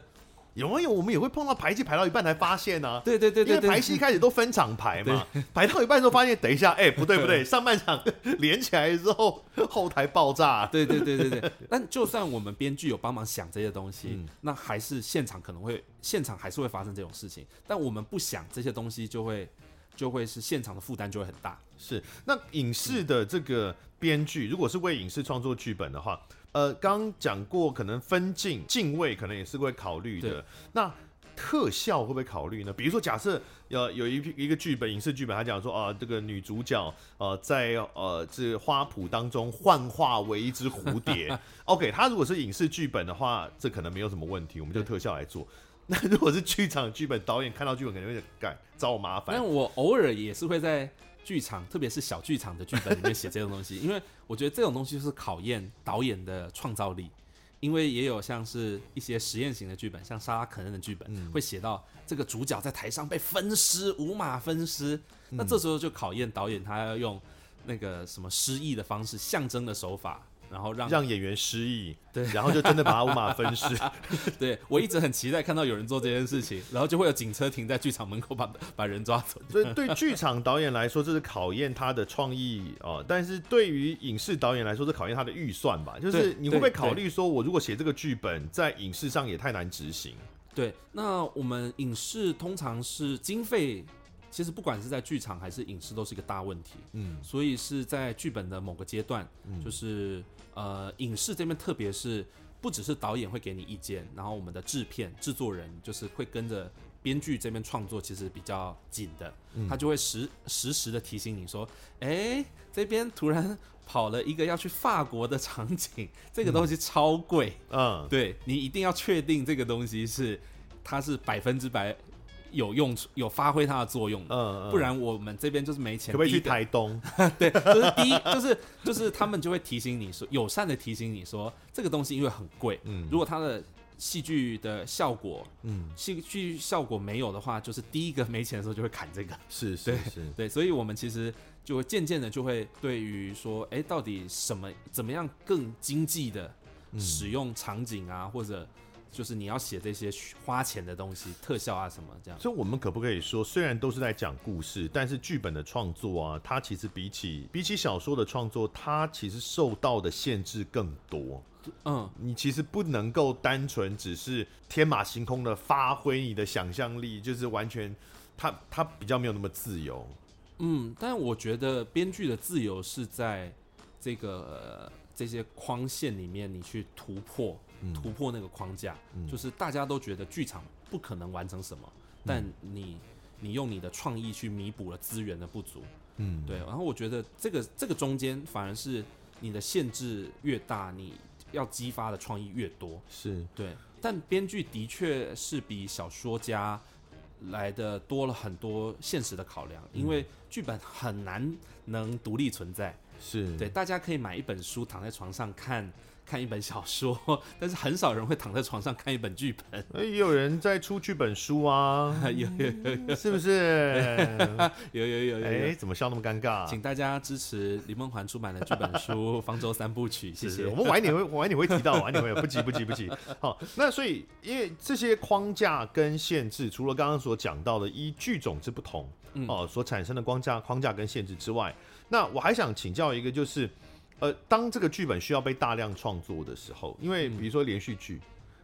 有没有？我们也会碰到排戏排到一半才发现呢、啊。对对对，对，因为排戏一开始都分场排嘛，排到一半的时候发现，等一下，哎、欸，不对不对，上半场 连起来之后，后台爆炸。对对对对对。但就算我们编剧有帮忙想这些东西，嗯、那还是现场可能会现场还是会发生这种事情。但我们不想这些东西，就会就会是现场的负担就会很大。是。那影视的这个编剧，如果是为影视创作剧本的话。呃，刚讲过，可能分镜、镜位可能也是会考虑的。那特效会不会考虑呢？比如说，假设有有一一个剧本，影视剧本，他讲说啊、呃，这个女主角呃在呃这花圃当中幻化为一只蝴蝶。OK，他如果是影视剧本的话，这可能没有什么问题，我们就特效来做。那如果是剧场剧本，导演看到剧本肯定会干找我麻烦。但我偶尔也是会在。剧场，特别是小剧场的剧本里面写这种东西，因为我觉得这种东西就是考验导演的创造力。因为也有像是一些实验型的剧本，像莎拉肯恩的剧本，嗯、会写到这个主角在台上被分尸，五马分尸，嗯、那这时候就考验导演他要用那个什么诗意的方式，象征的手法。然后让让演员失忆，对，然后就真的把他五马分尸。对，我一直很期待看到有人做这件事情，然后就会有警车停在剧场门口把把人抓走。所以对剧场导演来说，这是考验他的创意哦。但是对于影视导演来说，是考验他的预算吧？就是你会不会考虑说，我如果写这个剧本，在影视上也太难执行？对，那我们影视通常是经费。其实不管是在剧场还是影视，都是一个大问题。嗯，所以是在剧本的某个阶段，嗯、就是呃，影视这边，特别是不只是导演会给你意见，然后我们的制片、制作人就是会跟着编剧这边创作，其实比较紧的，嗯、他就会时实时的提醒你说，哎，这边突然跑了一个要去法国的场景，这个东西超贵，嗯，对，你一定要确定这个东西是它是百分之百。有用处有发挥它的作用，嗯，不然我们这边就是没钱。可不可以去台东？对，就是第一，就是就是他们就会提醒你说，友善的提醒你说，这个东西因为很贵，嗯，如果它的戏剧的效果，嗯，戏剧效果没有的话，就是第一个没钱的时候就会砍这个，是是是，对，所以我们其实就会渐渐的就会对于说，哎，到底什么怎么样更经济的使用场景啊，或者。就是你要写这些花钱的东西，特效啊什么这样。所以，我们可不可以说，虽然都是在讲故事，但是剧本的创作啊，它其实比起比起小说的创作，它其实受到的限制更多。嗯，你其实不能够单纯只是天马行空的发挥你的想象力，就是完全，它它比较没有那么自由。嗯，但我觉得编剧的自由是在这个、呃、这些框线里面，你去突破。突破那个框架，嗯、就是大家都觉得剧场不可能完成什么，嗯、但你你用你的创意去弥补了资源的不足，嗯，对。然后我觉得这个这个中间反而是你的限制越大，你要激发的创意越多，是对。但编剧的确是比小说家来的多了很多现实的考量，嗯、因为剧本很难能独立存在，是对。大家可以买一本书躺在床上看。看一本小说，但是很少人会躺在床上看一本剧本。也 有人在出剧本书啊，有有有有，是不是？有有有有。哎，怎么笑那么尴尬？请大家支持林梦环出版的剧本书《方舟三部曲》，谢谢。我们晚一点会晚一点会提到，晚一点会不急不急不急。好，那所以因为这些框架跟限制，除了刚刚所讲到的依剧种之不同哦所产生的框架框架跟限制之外，那我还想请教一个就是。呃，当这个剧本需要被大量创作的时候，因为比如说连续剧，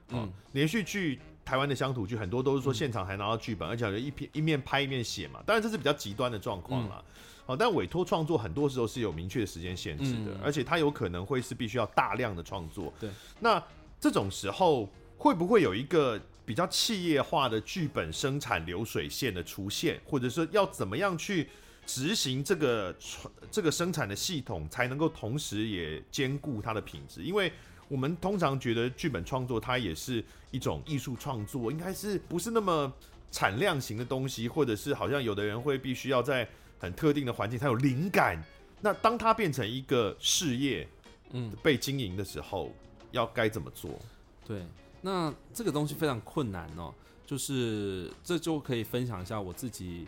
嗯，嗯连续剧，台湾的乡土剧很多都是说现场还拿到剧本，嗯、而且一篇一面拍一面写嘛。当然这是比较极端的状况啦。好、嗯，但委托创作很多时候是有明确的时间限制的，嗯、而且它有可能会是必须要大量的创作。对，那这种时候会不会有一个比较企业化的剧本生产流水线的出现，或者说要怎么样去？执行这个这个生产的系统，才能够同时也兼顾它的品质。因为我们通常觉得剧本创作它也是一种艺术创作，应该是不是那么产量型的东西，或者是好像有的人会必须要在很特定的环境才有灵感。那当它变成一个事业，嗯，被经营的时候，要该怎么做？对，那这个东西非常困难哦。就是这就可以分享一下我自己。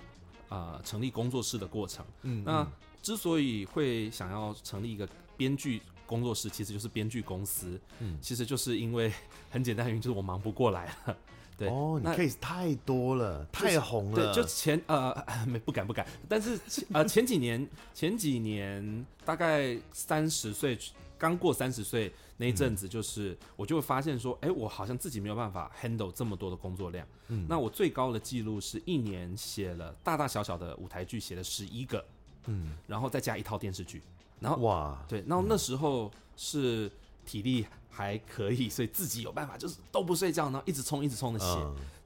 呃，成立工作室的过程。嗯，那之所以会想要成立一个编剧工作室，其实就是编剧公司。嗯，其实就是因为 很简单原因，就是我忙不过来了。对，哦，你 case 太多了，太红了。对，就前呃 没不敢不敢，但是呃前几年前几年大概三十岁刚过三十岁那一阵子，就是我就会发现说，哎，我好像自己没有办法 handle 这么多的工作量。嗯，那我最高的记录是一年写了大大小小的舞台剧，写了十一个。嗯，然后再加一套电视剧。然后哇，对，然后那时候是体力还可以，所以自己有办法，就是都不睡觉，然后一直冲一直冲的写。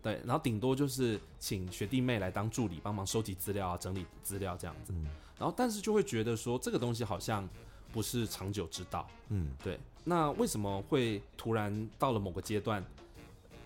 对，然后顶多就是请学弟妹来当助理，帮忙收集资料啊，整理资料这样子。然后但是就会觉得说，这个东西好像。不是长久之道，嗯，对。那为什么会突然到了某个阶段，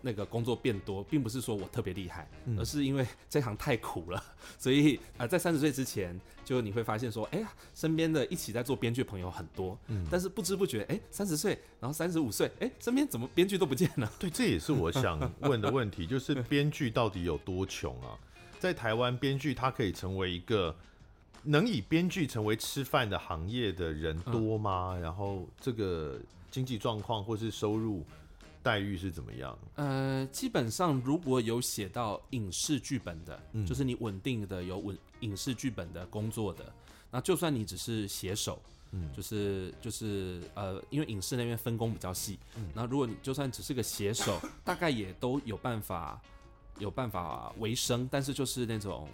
那个工作变多，并不是说我特别厉害，嗯、而是因为这行太苦了，所以啊、呃，在三十岁之前，就你会发现说，哎呀，身边的一起在做编剧朋友很多，嗯，但是不知不觉，哎，三十岁，然后三十五岁，哎，身边怎么编剧都不见了？对，这也是我想问的问题，就是编剧到底有多穷啊？在台湾，编剧他可以成为一个能以编剧成为吃饭的行业的人多吗？嗯、然后这个经济状况或是收入？待遇是怎么样？呃，基本上如果有写到影视剧本的，嗯、就是你稳定的有稳影视剧本的工作的，那就算你只是写手，嗯，就是就是呃，因为影视那边分工比较细，嗯，那如果你就算只是个写手，大概也都有办法有办法为生，但是就是那种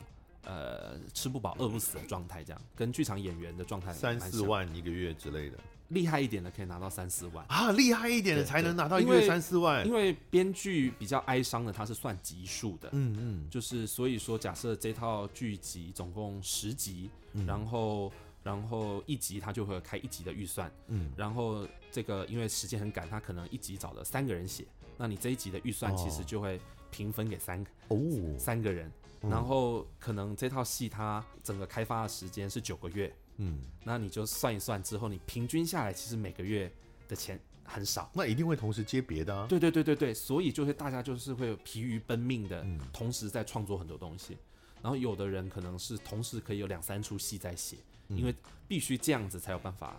呃吃不饱饿不死的状态，这样跟剧场演员的状态三四万一个月之类的。厉害一点的可以拿到三四万啊！厉害一点的才能拿到一个月三四万。因为编剧比较哀伤的，他是算集数的。嗯嗯，就是所以说，假设这套剧集总共十集，嗯、然后然后一集他就会开一集的预算。嗯，然后这个因为时间很赶，他可能一集找了三个人写，那你这一集的预算其实就会平分给三个哦三个人，然后可能这套戏它整个开发的时间是九个月。嗯，那你就算一算之后，你平均下来，其实每个月的钱很少。那一定会同时接别的啊。对对对对对，所以就是大家就是会疲于奔命的，同时在创作很多东西。然后有的人可能是同时可以有两三出戏在写，因为必须这样子才有办法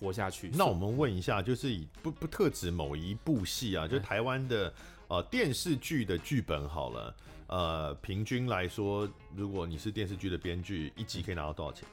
活下去。那我们问一下，就是以不不特指某一部戏啊，就台湾的呃电视剧的剧本好了，呃，平均来说，如果你是电视剧的编剧，一集可以拿到多少钱？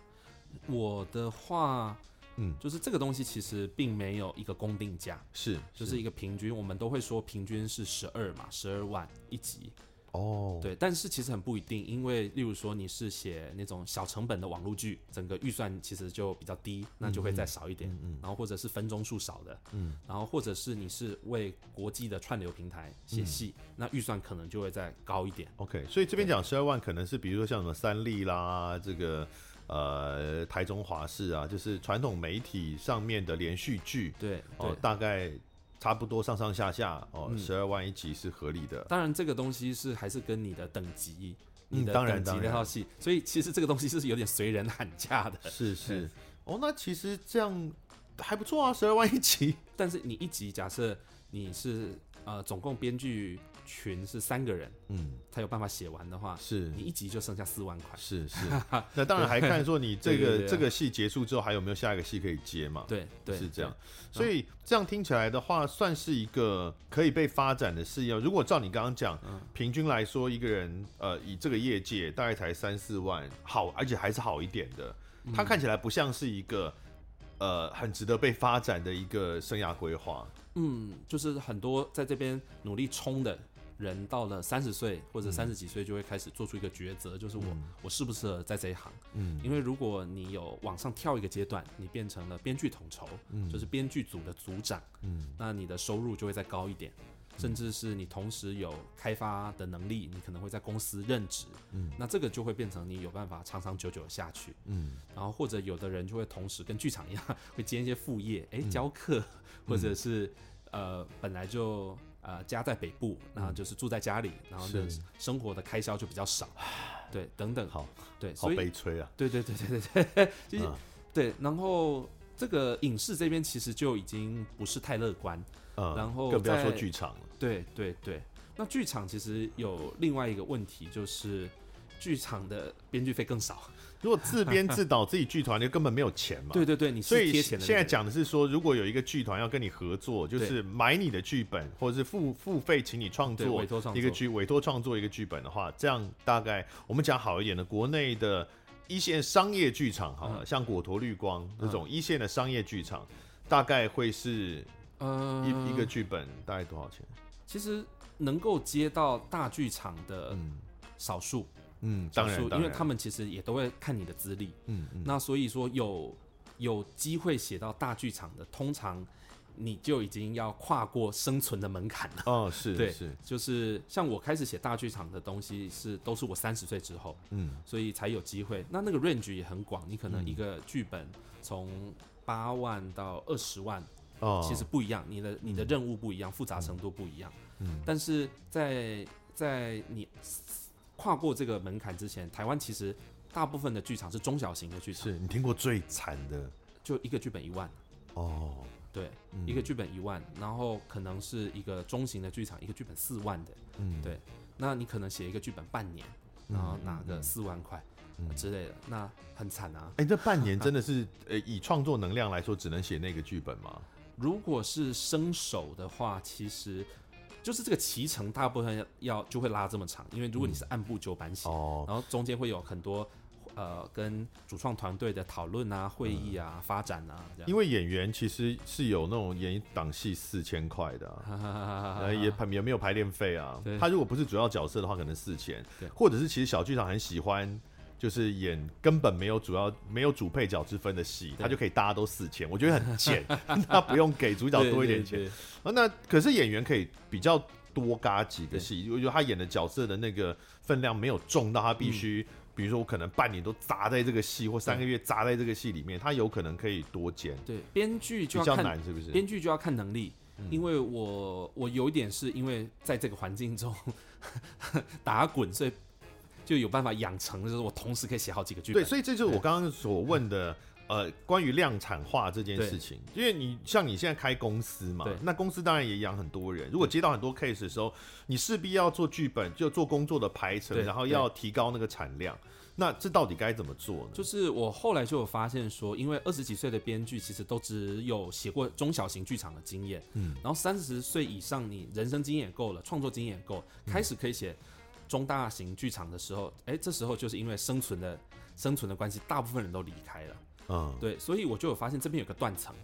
我的话，嗯，就是这个东西其实并没有一个公定价，是，就是一个平均，我们都会说平均是十二嘛，十二万一集。哦，对，但是其实很不一定，因为例如说你是写那种小成本的网络剧，整个预算其实就比较低，那就会再少一点。嗯，嗯，然后或者是分钟数少的，嗯，然后或者是你是为国际的串流平台写戏，嗯，那预算可能就会再高一点。OK，所以这边讲十二万，可能是比如说像什么三立啦，这个。呃，台中华视啊，就是传统媒体上面的连续剧，对，哦，大概差不多上上下下哦，十二万一集是合理的。当然，这个东西是还是跟你的等级，嗯，你的等级那套戏，所以其实这个东西是有点随人喊价的。是是，哦，那其实这样还不错啊，十二万一集。但是你一集假设你是呃，总共编剧。群是三个人，嗯，才有办法写完的话，是你一集就剩下四万块，是是。那当然还看说你这个 这个戏结束之后还有没有下一个戏可以接嘛？对对，是这样。所以这样听起来的话，算是一个可以被发展的事业。如果照你刚刚讲，平均来说一个人，呃，以这个业界大概才三四万，好，而且还是好一点的。他看起来不像是一个，呃，很值得被发展的一个生涯规划。嗯，就是很多在这边努力冲的。人到了三十岁或者三十几岁，就会开始做出一个抉择，嗯、就是我我适不适合在这一行？嗯，因为如果你有往上跳一个阶段，你变成了编剧统筹，嗯，就是编剧组的组长，嗯，那你的收入就会再高一点，嗯、甚至是你同时有开发的能力，你可能会在公司任职，嗯，那这个就会变成你有办法长长久久的下去，嗯，然后或者有的人就会同时跟剧场一样，会接一些副业，哎、欸，教课，嗯、或者是呃本来就。呃，家在北部，然后就是住在家里，然后的生活的开销就比较少，对，等等，好，对，好悲催啊，对对对对对对，其实对，然后这个影视这边其实就已经不是太乐观，然后更不要说剧场了，对对对，那剧场其实有另外一个问题，就是剧场的编剧费更少。如果自编自导自己剧团，就根本没有钱嘛。对对对，你。所以现在讲的是说，如果有一个剧团要跟你合作，就是买你的剧本，或者是付付费请你创作一个剧，委托创作一个剧本的话，这样大概我们讲好一点的，国内的一线商业剧场，好了，像果陀绿光这种一线的商业剧场，大概会是呃一一个剧本大概多少钱？其实能够接到大剧场的少数。嗯，当然，因为他们其实也都会看你的资历，嗯嗯，那所以说有有机会写到大剧场的，通常你就已经要跨过生存的门槛了。哦，是，对，是，就是像我开始写大剧场的东西是都是我三十岁之后，嗯，所以才有机会。那那个 range 也很广，你可能一个剧本从八万到二十万，哦，其实不一样，你的你的任务不一样，复杂程度不一样。嗯，但是在在你跨过这个门槛之前，台湾其实大部分的剧场是中小型的剧场。是你听过最惨的，就一个剧本一万。哦，对，嗯、一个剧本一万，然后可能是一个中型的剧场，一个剧本四万的。嗯，对，那你可能写一个剧本半年，然后拿个四万块。嗯之类的，那很惨啊！哎、欸，这半年真的是，呃，以创作能量来说，只能写那个剧本吗？如果是生手的话，其实就是这个骑程大部分要要就会拉这么长，因为如果你是按部就班写，嗯、然后中间会有很多呃跟主创团队的讨论啊、会议啊、嗯、发展啊这样。因为演员其实是有那种演一档戏四千块的、啊，呃，也也没有排练费啊。他如果不是主要角色的话，可能四千，或者是其实小剧场很喜欢。就是演根本没有主要没有主配角之分的戏，他就可以大家都四千，我觉得很贱，他不用给主角多一点钱。啊，那可是演员可以比较多嘎几个戏，我觉得他演的角色的那个分量没有重到他必须，嗯、比如说我可能半年都砸在这个戏，或三个月砸在这个戏里面，他有可能可以多剪。对，编剧就要看，比较难是不是？编剧就要看能力，嗯、因为我我有一点是因为在这个环境中 打滚，所以。就有办法养成，就是我同时可以写好几个剧本。对，所以这就是我刚刚所问的，呃，关于量产化这件事情。因为你像你现在开公司嘛，那公司当然也养很多人。如果接到很多 case 的时候，你势必要做剧本，就做工作的排程，然后要提高那个产量。那这到底该怎么做呢？就是我后来就有发现说，因为二十几岁的编剧其实都只有写过中小型剧场的经验，嗯，然后三十岁以上，你人生经验也够了，创作经验也够，开始可以写。中大型剧场的时候，哎、欸，这时候就是因为生存的生存的关系，大部分人都离开了。嗯，对，所以我就有发现这边有个断层。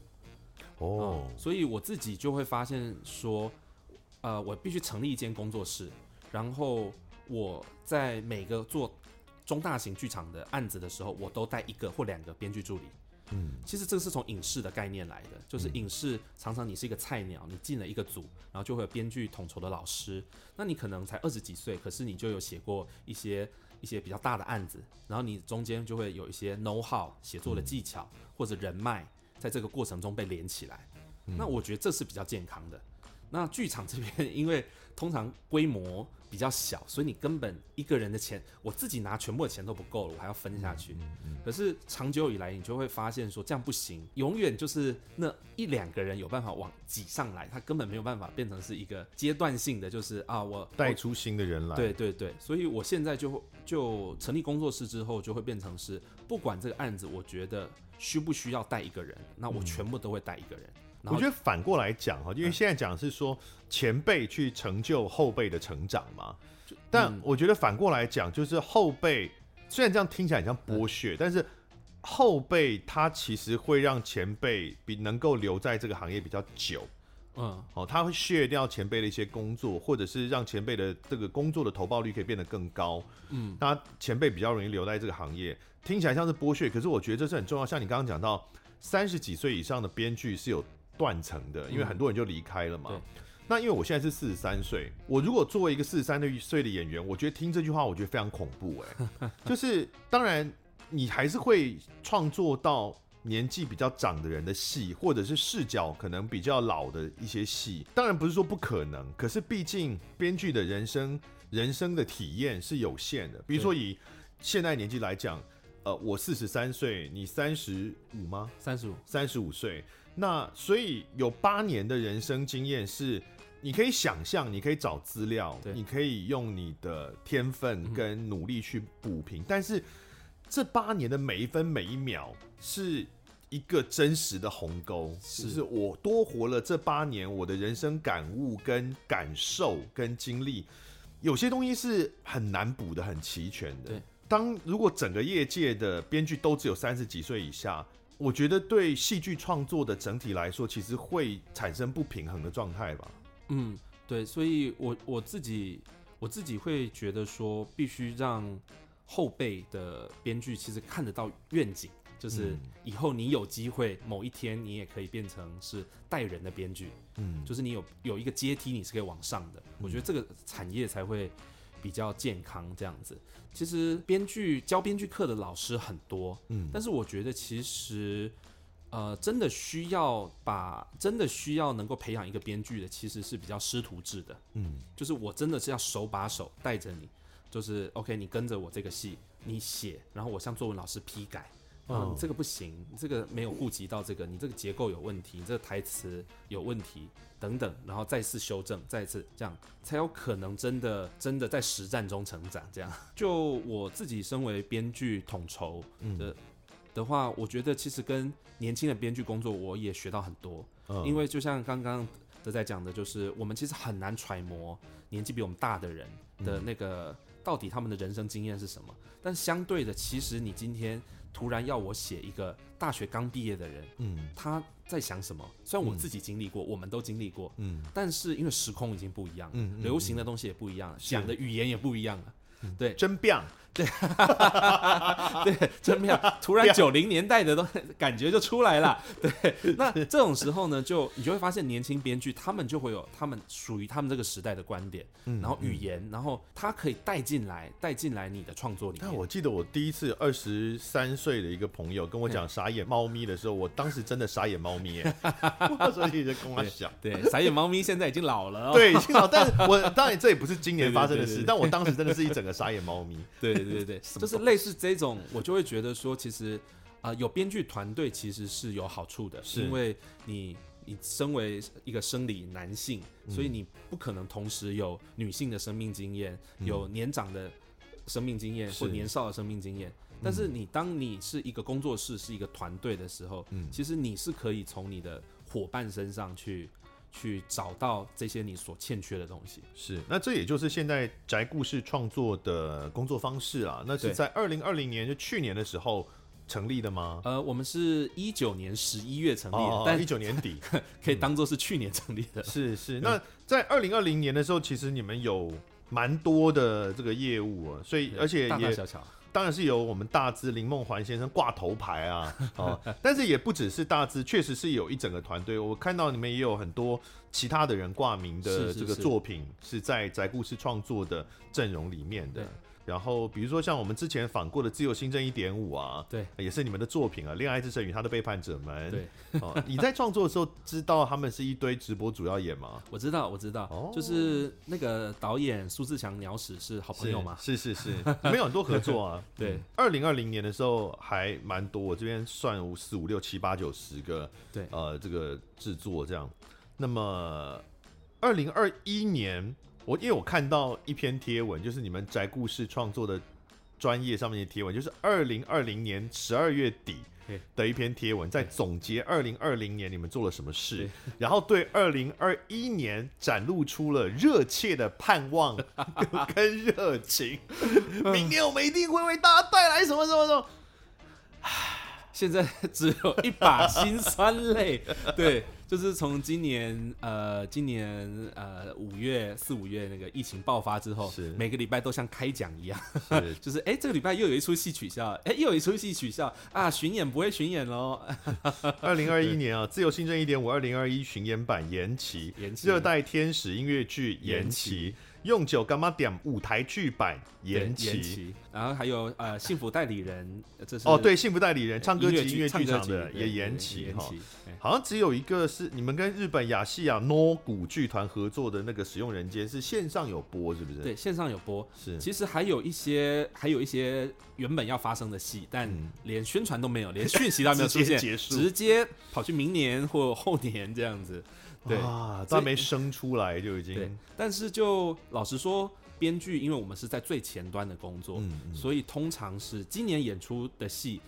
哦、嗯，所以我自己就会发现说，呃，我必须成立一间工作室，然后我在每个做中大型剧场的案子的时候，我都带一个或两个编剧助理。嗯，其实这个是从影视的概念来的，就是影视常常你是一个菜鸟，你进了一个组，然后就会有编剧统筹的老师，那你可能才二十几岁，可是你就有写过一些一些比较大的案子，然后你中间就会有一些 know how 写作的技巧或者人脉，在这个过程中被连起来，那我觉得这是比较健康的。那剧场这边，因为通常规模比较小，所以你根本一个人的钱，我自己拿全部的钱都不够了，我还要分下去。可是长久以来，你就会发现说这样不行，永远就是那一两个人有办法往挤上来，他根本没有办法变成是一个阶段性的，就是啊，我带出新的人来。对对对，所以我现在就就成立工作室之后，就会变成是不管这个案子，我觉得需不需要带一个人，那我全部都会带一个人。我觉得反过来讲哈，因为现在讲是说前辈去成就后辈的成长嘛，但我觉得反过来讲就是后辈虽然这样听起来很像剥削，但是后辈他其实会让前辈比能够留在这个行业比较久，嗯，哦，他会削掉前辈的一些工作，或者是让前辈的这个工作的投报率可以变得更高，嗯，那前辈比较容易留在这个行业，听起来像是剥削，可是我觉得这是很重要。像你刚刚讲到三十几岁以上的编剧是有。断层的，因为很多人就离开了嘛。嗯、那因为我现在是四十三岁，我如果作为一个四十三岁的演员，我觉得听这句话，我觉得非常恐怖哎、欸。就是当然，你还是会创作到年纪比较长的人的戏，或者是视角可能比较老的一些戏。当然不是说不可能，可是毕竟编剧的人生人生的体验是有限的。比如说以现在年纪来讲，呃，我四十三岁，你三十五吗？三十五，三十五岁。那所以有八年的人生经验是，你可以想象，你可以找资料，你可以用你的天分跟努力去补平，但是这八年的每一分每一秒是一个真实的鸿沟，就是我多活了这八年，我的人生感悟跟感受跟经历，有些东西是很难补的，很齐全的。当如果整个业界的编剧都只有三十几岁以下。我觉得对戏剧创作的整体来说，其实会产生不平衡的状态吧。嗯，对，所以我我自己我自己会觉得说，必须让后辈的编剧其实看得到愿景，就是以后你有机会某一天，你也可以变成是带人的编剧。嗯，就是你有有一个阶梯，你是可以往上的。我觉得这个产业才会。比较健康这样子，其实编剧教编剧课的老师很多，嗯，但是我觉得其实，呃，真的需要把真的需要能够培养一个编剧的，其实是比较师徒制的。嗯，就是我真的是要手把手带着你，就是 OK，你跟着我这个戏，你写，然后我向作文老师批改。嗯，你这个不行，你这个没有顾及到这个，你这个结构有问题，你这个台词有问题等等，然后再次修正，再次这样，才有可能真的真的在实战中成长。这样，就我自己身为编剧统筹的、嗯、的话，我觉得其实跟年轻的编剧工作，我也学到很多。嗯、因为就像刚刚都在讲的，就是我们其实很难揣摩年纪比我们大的人的那个、嗯、到底他们的人生经验是什么，但相对的，其实你今天。突然要我写一个大学刚毕业的人，嗯，他在想什么？虽然我自己经历过，嗯、我们都经历过，嗯，但是因为时空已经不一样了，嗯，流行的东西也不一样了，讲、嗯、的语言也不一样了，嗯、对，真棒。对，对，真妙！突然九零年代的都感觉就出来了。对，那这种时候呢，就你就会发现年轻编剧他们就会有他们属于他们这个时代的观点，然后语言，然后他可以带进来，带进来你的创作里面。但我记得我第一次二十三岁的一个朋友跟我讲傻眼猫咪的时候，我当时真的傻眼猫咪耶，所以就跟我讲，对，傻眼猫咪现在已经老了，对，已经老，但是我当然这也不是今年发生的事，但我当时真的是一整个傻眼猫咪，对。对对对，就是类似这种，我就会觉得说，其实啊、呃，有编剧团队其实是有好处的，是因为你你身为一个生理男性，嗯、所以你不可能同时有女性的生命经验，嗯、有年长的生命经验或年少的生命经验。但是你当你是一个工作室，是一个团队的时候，嗯，其实你是可以从你的伙伴身上去。去找到这些你所欠缺的东西，是，那这也就是现在宅故事创作的工作方式啊。那是在二零二零年，就去年的时候成立的吗？呃，我们是一九年十一月成立的，哦、但一九年底 可以当做是去年成立的。嗯、是是，那在二零二零年的时候，其实你们有蛮多的这个业务啊，所以而且也。大大小小当然是由我们大资林梦环先生挂头牌啊，哦，但是也不只是大资，确实是有一整个团队。我看到你们也有很多其他的人挂名的这个作品，是在宅故事创作的阵容里面的。然后，比如说像我们之前访过的《自由新政一点五》啊，对，也是你们的作品啊，《恋爱之神与他的背叛者们》。对，哦，你在创作的时候知道他们是一堆直播主要演吗？我知道，我知道，哦，就是那个导演苏志强鸟屎是好朋友嘛？是是是，你们有很多合作啊。对，二零二零年的时候还蛮多，我这边算五四五六七八九十个，对，呃，这个制作这样。那么二零二一年。我因为我看到一篇贴文，就是你们宅故事创作的专业上面的贴文，就是二零二零年十二月底的一篇贴文，在总结二零二零年你们做了什么事，然后对二零二一年展露出了热切的盼望 跟热情。明年我们一定会为大家带来什么什么什么。现在 只有一把辛酸泪，对。就是从今年呃，今年呃五月四五月那个疫情爆发之后，是每个礼拜都像开讲一样，是 就是哎、欸，这个礼拜又有一出戏取消，哎、欸，又有一出戏取消啊，巡演不会巡演喽。二零二一年啊，《自由新政一点五》二零二一巡演版延期，延期，《热带天使》音乐剧延期。用酒干嘛点舞台剧版延期，延期，然后还有呃幸福代理人，这是哦对，幸福代理人唱歌剧音乐剧场的也延期哈，好像只有一个是你们跟日本亚细亚 No 古剧团合作的那个使用人间是线上有播是不是？对，线上有播。是。其实还有一些还有一些原本要发生的戏，但连宣传都没有，连讯息都没有 出现，直接，直接跑去明年或后年这样子。对啊，都没生出来就已经。对，但是就老实说，编剧因为我们是在最前端的工作，嗯嗯、所以通常是今年演出的戏，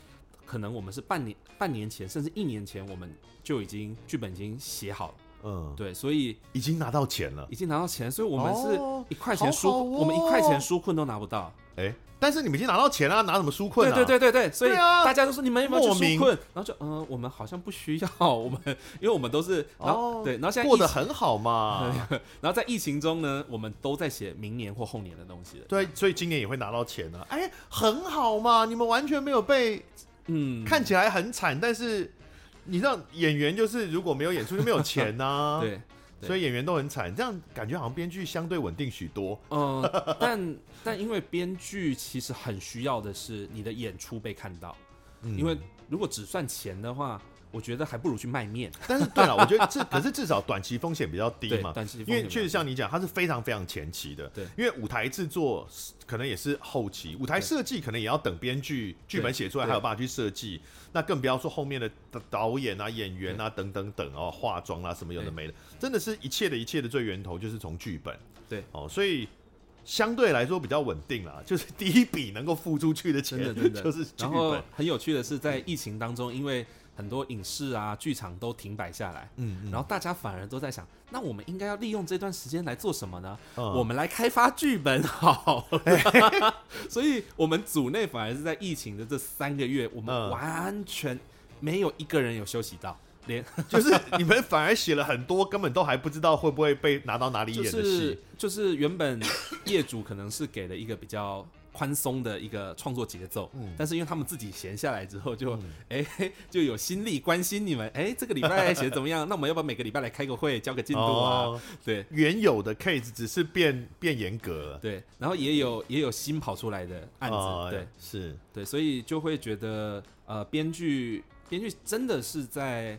可能我们是半年、半年前甚至一年前，我们就已经剧本已经写好了。嗯，对，所以已经拿到钱了，已经拿到钱，所以我们是一块钱纾，哦哦、我们一块钱纾困都拿不到。哎。但是你们已经拿到钱了，拿什么纾困啊？对对对对对，所以大家都说你们有没有去纾困？然后就嗯、呃，我们好像不需要，我们 因为我们都是然后、哦、对，然后现在过得很好嘛。然后在疫情中呢，我们都在写明年或后年的东西。对，所以今年也会拿到钱呢、啊。哎，很好嘛，你们完全没有被嗯，看起来很惨，但是你知道演员就是如果没有演出就没有钱呐、啊。对。所以演员都很惨，这样感觉好像编剧相对稳定许多。嗯、呃，但但因为编剧其实很需要的是你的演出被看到，嗯、因为如果只算钱的话，我觉得还不如去卖面。但是 对了，我觉得这可是至少短期风险比较低嘛。短期因为确实像你讲，它是非常非常前期的。对，因为舞台制作可能也是后期，舞台设计可能也要等编剧剧本写出来，还有办法去设计。那更不要说后面的导演啊、演员啊等等等哦，化妆啊什么有的没的，真的是一切的一切的最源头就是从剧本。对哦，所以相对来说比较稳定啦，就是第一笔能够付出去的钱，真的 就是剧本。然后很有趣的是，在疫情当中，因为很多影视啊、剧场都停摆下来，嗯，嗯，然后大家反而都在想，那我们应该要利用这段时间来做什么呢？嗯、我们来开发剧本好，所以我们组内反而是在疫情的这三个月，我们完全没有一个人有休息到。连就是 你们反而写了很多，根本都还不知道会不会被拿到哪里演的戏。就是就是原本业主可能是给了一个比较宽松的一个创作节奏，嗯，但是因为他们自己闲下来之后就，就、嗯、哎 就有心力关心你们，哎这个礼拜写怎么样？那我们要不要每个礼拜来开个会，交个进度啊？哦、对，原有的 case 只是变变严格了，对，然后也有也有新跑出来的案子，哦、对，是。对，所以就会觉得呃编剧编剧真的是在。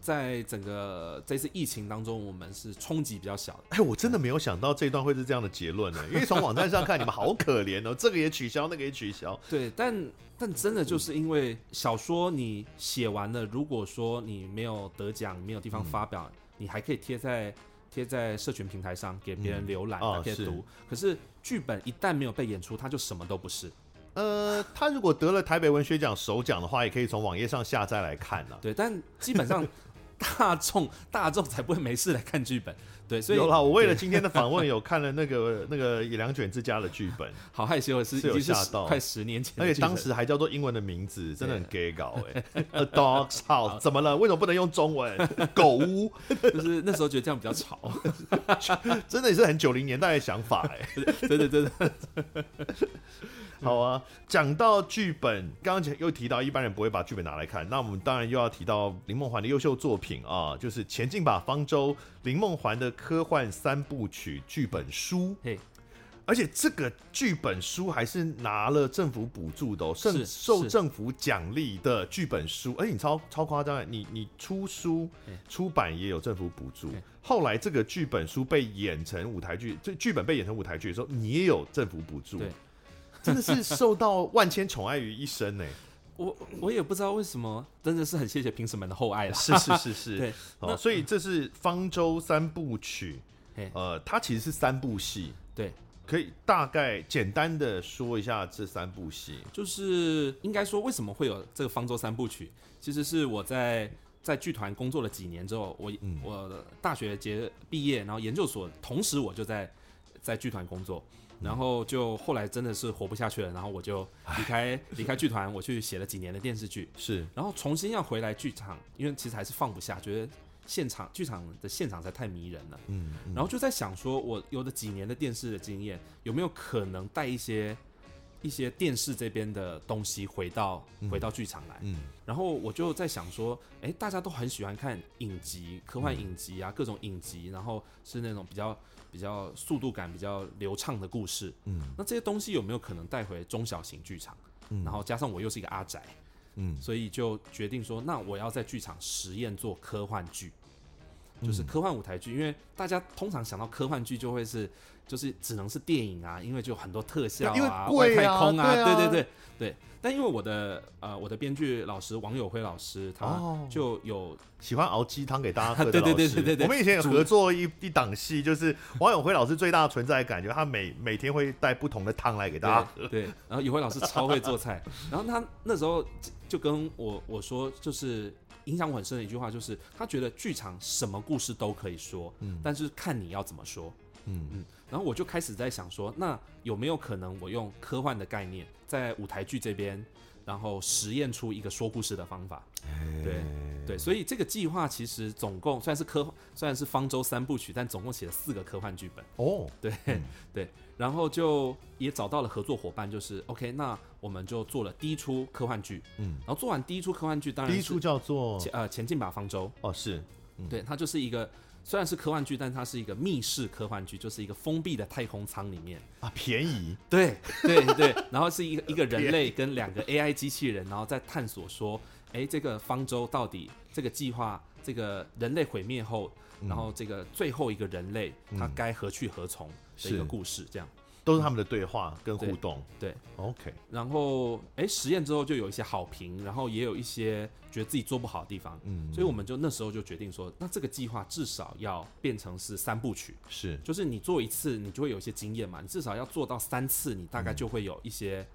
在整个这次疫情当中，我们是冲击比较小的。哎，我真的没有想到这一段会是这样的结论呢，因为从网站上看，你们好可怜哦，这个也取消，那个也取消。对，但但真的就是因为小说你写完了，如果说你没有得奖，没有地方发表，嗯、你还可以贴在贴在社群平台上给别人浏览，嗯哦、可以读。是。可是剧本一旦没有被演出，它就什么都不是。呃，他如果得了台北文学奖首奖的话，也可以从网页上下载来看呢、啊。对，但基本上。大众 大众才不会没事来看剧本，对，所以有了。我为了今天的访问，有看了那个 那个《两卷之家》的剧本，好害羞，是有吓到，快十年前，而且当时还叫做英文的名字，真的很 gay 搞哎。A Dog's House 怎么了？为什么不能用中文？狗屋，就是那时候觉得这样比较吵，真的也是很九零年代的想法哎，真的真的。好啊，讲到剧本，刚刚又提到一般人不会把剧本拿来看，那我们当然又要提到林梦环的优秀作品啊，就是《前进吧，方舟》林梦环的科幻三部曲剧本书。嘿，而且这个剧本书还是拿了政府补助的，哦受政府奖励的剧本书。而且你超超夸张，你你出书出版也有政府补助，后来这个剧本书被演成舞台剧，这剧本被演成舞台剧的时候，你也有政府补助。真的是受到万千宠爱于一身呢，我我也不知道为什么，真的是很谢谢评审们的厚爱了。是是是是，对，哦，所以这是《方舟三部曲》，呃，它其实是三部戏，对，可以大概简单的说一下这三部戏，就是应该说为什么会有这个《方舟三部曲》，其实是我在在剧团工作了几年之后，我、嗯、我大学结毕业，然后研究所，同时我就在在剧团工作。然后就后来真的是活不下去了，然后我就离开离开剧团，我去写了几年的电视剧。是，然后重新要回来剧场，因为其实还是放不下，觉得现场剧场的现场才太迷人了。嗯，嗯，然后就在想说，我有了几年的电视的经验，有没有可能带一些一些电视这边的东西回到回到剧场来？嗯，然后我就在想说，哎，大家都很喜欢看影集，科幻影集啊，各种影集，然后是那种比较。比较速度感比较流畅的故事，嗯，那这些东西有没有可能带回中小型剧场？嗯，然后加上我又是一个阿宅，嗯，所以就决定说，那我要在剧场实验做科幻剧，就是科幻舞台剧，因为大家通常想到科幻剧就会是，就是只能是电影啊，因为就很多特效啊，啊外太空啊，对，啊对对对对。但因为我的呃我的编剧老师王友辉老师，他就有、哦、喜欢熬鸡汤给大家喝的 对对对对对对。我们以前有合作一一档戏，就是王友辉老师最大的存在感觉，他每每天会带不同的汤来给大家喝。对，然后友辉老师超会做菜，然后他那时候就跟我我说，就是影响我很深的一句话，就是他觉得剧场什么故事都可以说，嗯，但是看你要怎么说，嗯。嗯。然后我就开始在想说，那有没有可能我用科幻的概念？在舞台剧这边，然后实验出一个说故事的方法，对对，所以这个计划其实总共虽然是科，虽然是方舟三部曲，但总共写了四个科幻剧本。哦，对、嗯、对，然后就也找到了合作伙伴，就是 OK，那我们就做了第一出科幻剧，嗯，然后做完第一出科幻剧，当然第一出叫做前呃前进吧方舟。哦，是，嗯、对，它就是一个。虽然是科幻剧，但它是一个密室科幻剧，就是一个封闭的太空舱里面。啊，便宜，对 对对，然后是一个 一个人类跟两个 AI 机器人，然后在探索说，哎，这个方舟到底这个计划，这个人类毁灭后，嗯、然后这个最后一个人类他该何去何从的一个故事，这样。都是他们的对话跟互动，对，对，OK。然后，哎，实验之后就有一些好评，然后也有一些觉得自己做不好的地方，嗯，所以我们就那时候就决定说，那这个计划至少要变成是三部曲，是，就是你做一次，你就会有一些经验嘛，你至少要做到三次，你大概就会有一些、嗯、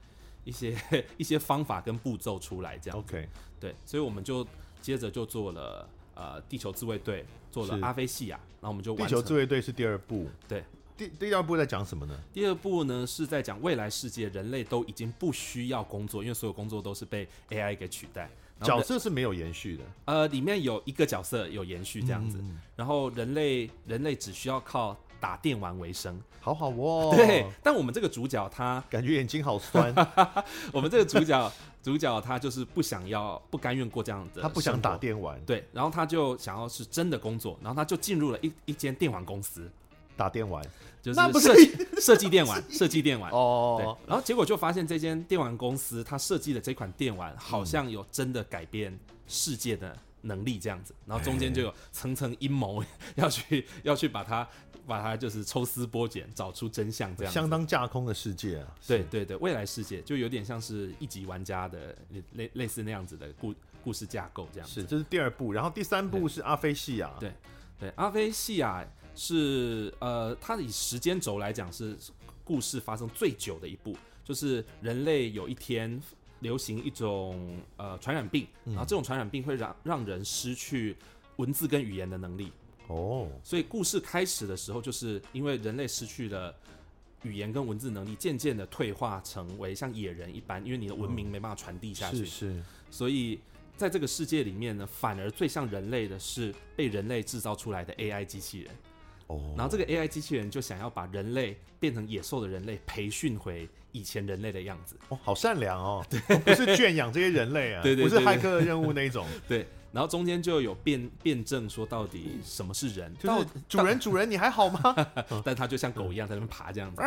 一些 一些方法跟步骤出来，这样，OK。对，所以我们就接着就做了呃地球自卫队，做了阿菲西亚，然后我们就地球自卫队是第二部，对。第第二部在讲什么呢？第二部呢是在讲未来世界，人类都已经不需要工作，因为所有工作都是被 AI 给取代。角色是没有延续的。呃，里面有一个角色有延续这样子，嗯、然后人类人类只需要靠打电玩为生，好好哦。对，但我们这个主角他感觉眼睛好酸。我们这个主角主角他就是不想要不甘愿过这样子，他不想打电玩。对，然后他就想要是真的工作，然后他就进入了一一间电玩公司。打电玩，就是设计 设计电玩，设计电玩哦。对，然后结果就发现这间电玩公司，它设计的这款电玩好像有真的改变世界的能力这样子。然后中间就有层层阴谋，要去 要去把它把它就是抽丝剥茧，找出真相这样。相当架空的世界啊！对对对，未来世界就有点像是一级玩家的类类似那样子的故故事架构这样。是，这是第二部，然后第三部是阿菲西亚。对对，阿菲西亚。是呃，它以时间轴来讲是故事发生最久的一部，就是人类有一天流行一种呃传染病，然后这种传染病会让让人失去文字跟语言的能力。哦，所以故事开始的时候，就是因为人类失去了语言跟文字能力，渐渐的退化成为像野人一般，因为你的文明没办法传递下去。是是，所以在这个世界里面呢，反而最像人类的是被人类制造出来的 AI 机器人。哦，然后这个 AI 机器人就想要把人类变成野兽的人类培训回以前人类的样子。哦，好善良哦，对，不是圈养这些人类啊，对对，不是骇客的任务那一种。对，然后中间就有辩辩证说到底什么是人，就是主人主人你还好吗？但他就像狗一样在那边爬这样子。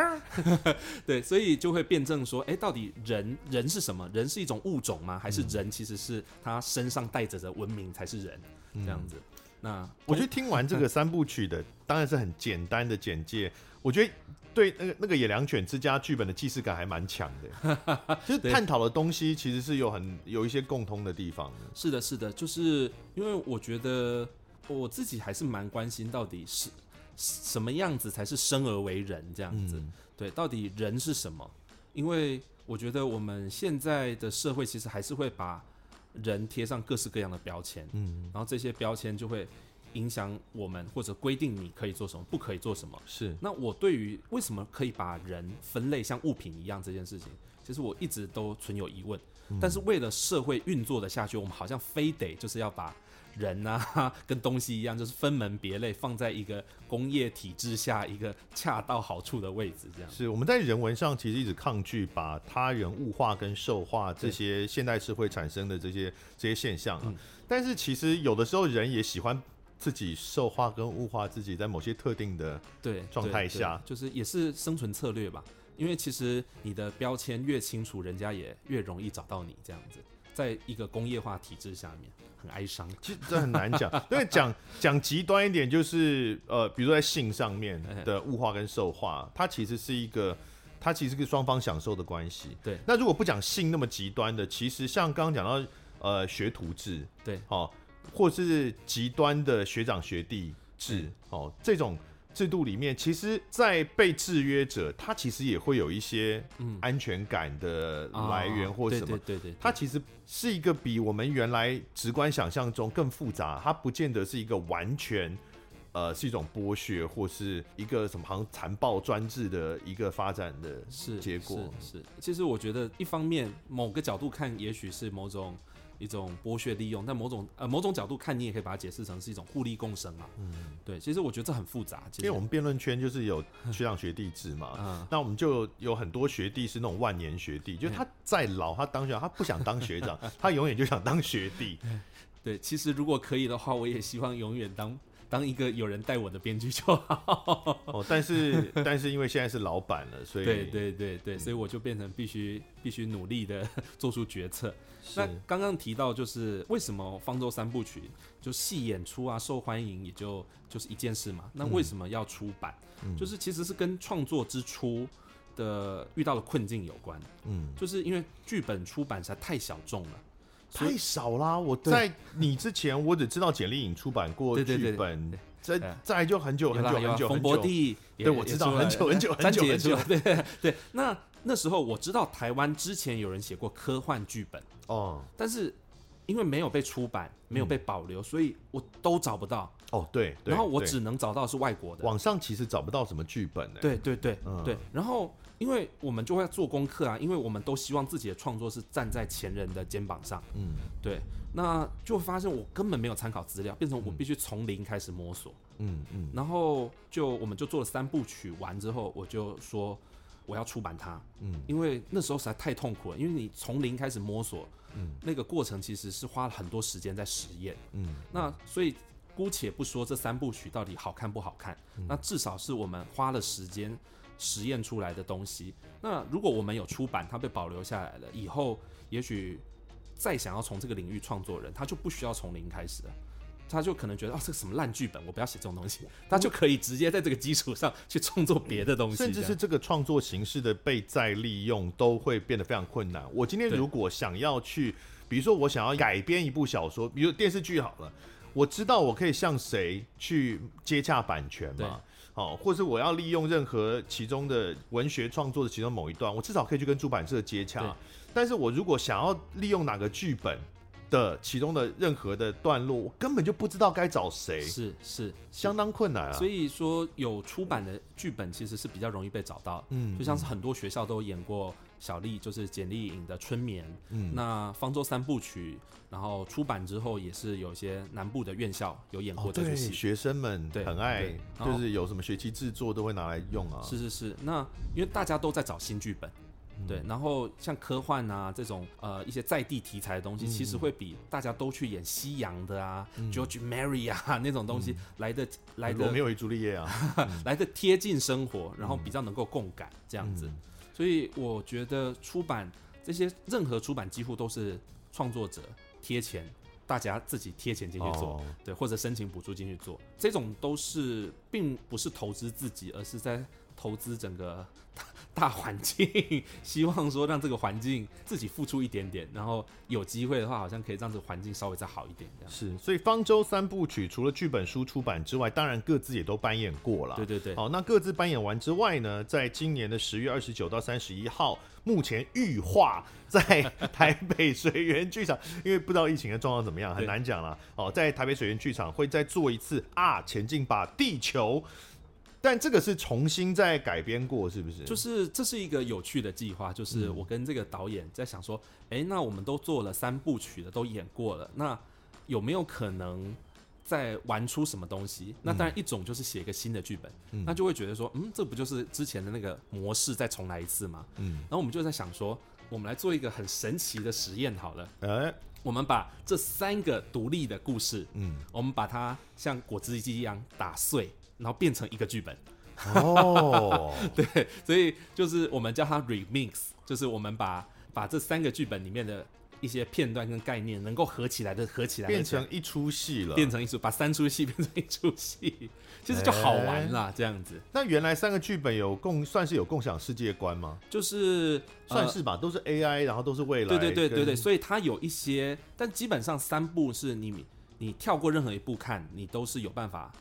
对，所以就会辩证说，哎，到底人人是什么？人是一种物种吗？还是人其实是他身上带着的文明才是人？这样子。那我觉得听完这个三部曲的，当然是很简单的简介。我觉得对那个那个野良犬之家剧本的既视感还蛮强的，就是探讨的东西其实是有很有一些共通的地方的。是的，是的，就是因为我觉得我自己还是蛮关心到底是什么样子才是生而为人这样子。对，到底人是什么？因为我觉得我们现在的社会其实还是会把。人贴上各式各样的标签，嗯，然后这些标签就会影响我们，或者规定你可以做什么，不可以做什么。是。那我对于为什么可以把人分类像物品一样这件事情，其实我一直都存有疑问。嗯。但是为了社会运作的下去，我们好像非得就是要把。人啊，跟东西一样，就是分门别类，放在一个工业体制下一个恰到好处的位置，这样。是我们在人文上其实一直抗拒把他人物化跟兽化这些现代社会产生的这些这些现象啊。嗯。但是其实有的时候人也喜欢自己兽化跟物化自己，在某些特定的对状态下，就是也是生存策略吧。因为其实你的标签越清楚，人家也越容易找到你这样子。在一个工业化体制下面，很哀伤。其实这很难讲，因为讲讲极端一点，就是呃，比如说在性上面的物化跟兽化，它其实是一个，它其实是个双方享受的关系。对。那如果不讲性那么极端的，其实像刚刚讲到呃学徒制，对，哦，或是极端的学长学弟制，哦，这种。制度里面，其实，在被制约者，他其实也会有一些安全感的来源或什么。对对对，他其实是一个比我们原来直观想象中更复杂。它不见得是一个完全，呃，是一种剥削或是一个什么好像残暴专制的一个发展的结果。是是，是，其实我觉得一方面某个角度看，也许是某种。一种剥削利用，但某种呃某种角度看，你也可以把它解释成是一种互利共生嘛。嗯，对，其实我觉得这很复杂。因为我们辩论圈就是有学长学弟制嘛，嗯，那我们就有很多学弟是那种万年学弟，就他再老，他当学长，他不想当学长，他永远就想当学弟。对，其实如果可以的话，我也希望永远当当一个有人带我的编剧就好。哦，但是 但是因为现在是老板了，所以对对对对，所以我就变成必须必须努力的做出决策。那刚刚提到就是为什么方舟三部曲就戏演出啊受欢迎也就就是一件事嘛？那为什么要出版？嗯、就是其实是跟创作之初的遇到的困境有关。嗯，就是因为剧本出版实在太小众了，太少啦。我在你之前我只知道简莉颖出版过剧本，在在就很久很久很久很久。冯博弟，对，我知道很久很久很久很久。对 对，那那时候我知道台湾之前有人写过科幻剧本。哦，但是因为没有被出版，没有被保留，嗯、所以我都找不到。哦，对，然后我只能找到是外国的。网上其实找不到什么剧本的。对对对、嗯、对。然后，因为我们就会做功课啊，因为我们都希望自己的创作是站在前人的肩膀上。嗯，对。那就发现我根本没有参考资料，变成我必须从零开始摸索。嗯嗯。然后就我们就做了三部曲，完之后我就说我要出版它。嗯，因为那时候实在太痛苦了，因为你从零开始摸索。嗯，那个过程其实是花了很多时间在实验。嗯，那所以姑且不说这三部曲到底好看不好看，嗯，那至少是我们花了时间实验出来的东西。那如果我们有出版，它被保留下来了，以后也许再想要从这个领域创作人，他就不需要从零开始了。他就可能觉得哦，这个什么烂剧本，我不要写这种东西。他就可以直接在这个基础上去创作别的东西，甚至是这个创作形式的被再利用，都会变得非常困难。我今天如果想要去，比如说我想要改编一部小说，比如电视剧好了，我知道我可以向谁去接洽版权嘛？好，或是我要利用任何其中的文学创作的其中某一段，我至少可以去跟出版社接洽。但是我如果想要利用哪个剧本，的其中的任何的段落，我根本就不知道该找谁，是是相当困难啊。所以说，有出版的剧本其实是比较容易被找到，嗯，就像是很多学校都演过小丽，就是简丽颖的《春眠》，嗯，那方舟三部曲，然后出版之后也是有些南部的院校有演过这个戏，学生们很爱，就是有什么学期制作都会拿来用啊。是是是，那因为大家都在找新剧本。对，然后像科幻啊这种呃一些在地题材的东西，嗯、其实会比大家都去演西洋的啊、嗯、，George Mary 啊那种东西来的、嗯、来的没有朱丽叶啊，来的贴近生活，然后比较能够共感这样子。嗯、所以我觉得出版这些任何出版几乎都是创作者贴钱，大家自己贴钱进去做，哦、对，或者申请补助进去做，这种都是并不是投资自己，而是在投资整个。大环境，希望说让这个环境自己付出一点点，然后有机会的话，好像可以让这个环境稍微再好一点。这样是，所以方舟三部曲除了剧本书出版之外，当然各自也都扮演过了。对对对。好，那各自扮演完之外呢，在今年的十月二十九到三十一号，目前预化在台北水源剧场，因为不知道疫情的状况怎么样，很难讲了。哦，在台北水源剧场会再做一次啊，前进把地球。但这个是重新再改编过，是不是？就是这是一个有趣的计划，就是我跟这个导演在想说，哎、那我们都做了三部曲的，都演过了，那有没有可能再玩出什么东西？嗯、那当然一种就是写一个新的剧本，嗯、那就会觉得说，嗯，这不就是之前的那个模式再重来一次吗？嗯，然后我们就在想说，我们来做一个很神奇的实验好了，哎、欸，我们把这三个独立的故事，嗯，我们把它像果汁机一样打碎。然后变成一个剧本，哦，对，所以就是我们叫它 remix，就是我们把把这三个剧本里面的一些片段跟概念能够合起来的合起来，变成一出戏了，变成一出，把三出戏 变成一出戏，其实就好玩啦，这样子。那原来三个剧本有共算是有共享世界观吗？就是算是吧，都是 AI，然后都是未来，对对对对对，所以它有一些，但基本上三部是你你跳过任何一部看，你都是有办法。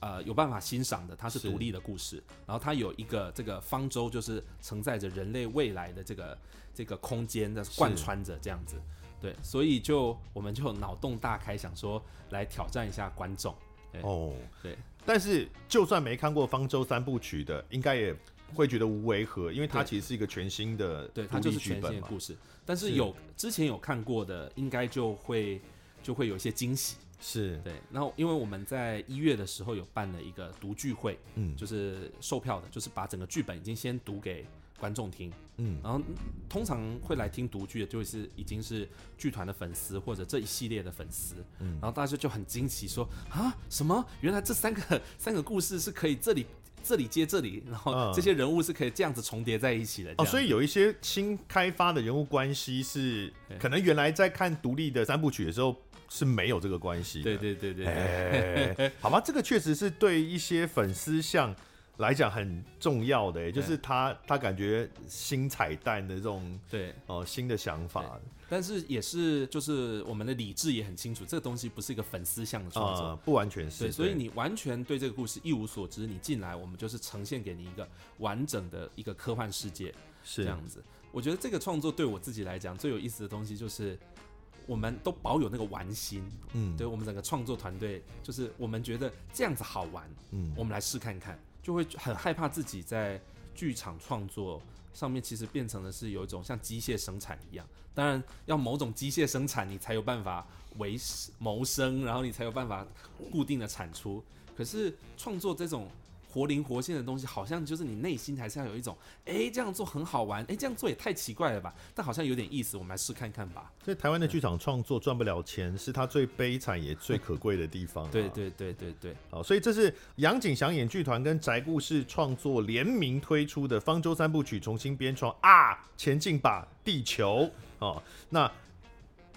呃，有办法欣赏的，它是独立的故事，然后它有一个这个方舟，就是承载着人类未来的这个这个空间的贯穿着这样子，对，所以就我们就脑洞大开，想说来挑战一下观众。哦，对，但是就算没看过方舟三部曲的，应该也会觉得无违和，因为它其实是一个全新的，对，它就是全新的故事。但是。有之前有看过的，应该就会就会有一些惊喜。是。对，然后因为我们在一月的时候有办了一个读剧会，嗯，就是售票的，就是把整个剧本已经先读给观众听，嗯，然后通常会来听读剧的，就是已经是剧团的粉丝或者这一系列的粉丝，嗯，然后大家就很惊奇说啊，什么？原来这三个三个故事是可以这里这里接这里，然后这些人物是可以这样子重叠在一起的。哦，所以有一些新开发的人物关系是可能原来在看独立的三部曲的时候是没有这个关系的。对对对对，哎，好吧，这个确实是对一些粉丝像。来讲很重要的，就是他他感觉新彩蛋的这种对。哦新的想法，但是也是就是我们的理智也很清楚，这个东西不是一个粉丝向的创作，呃，不完全是，对，所以你完全对这个故事一无所知，你进来我们就是呈现给你一个完整的一个科幻世界，是。这样子。我觉得这个创作对我自己来讲最有意思的东西就是我们都保有那个玩心，嗯，对我们整个创作团队就是我们觉得这样子好玩，嗯，我们来试看看。就会很害怕自己在剧场创作上面，其实变成的是有一种像机械生产一样。当然，要某种机械生产，你才有办法为谋生，然后你才有办法固定的产出。可是创作这种。活灵活现的东西，好像就是你内心还是要有一种，哎、欸，这样做很好玩，哎、欸，这样做也太奇怪了吧？但好像有点意思，我们来试看看吧。所以台湾的剧场创作赚不了钱，是它最悲惨也最可贵的地方、啊。对对对对对。好，所以这是杨景祥演剧团跟宅故事创作联名推出的《方舟三部曲》重新编创啊，前进吧，地球！哦，那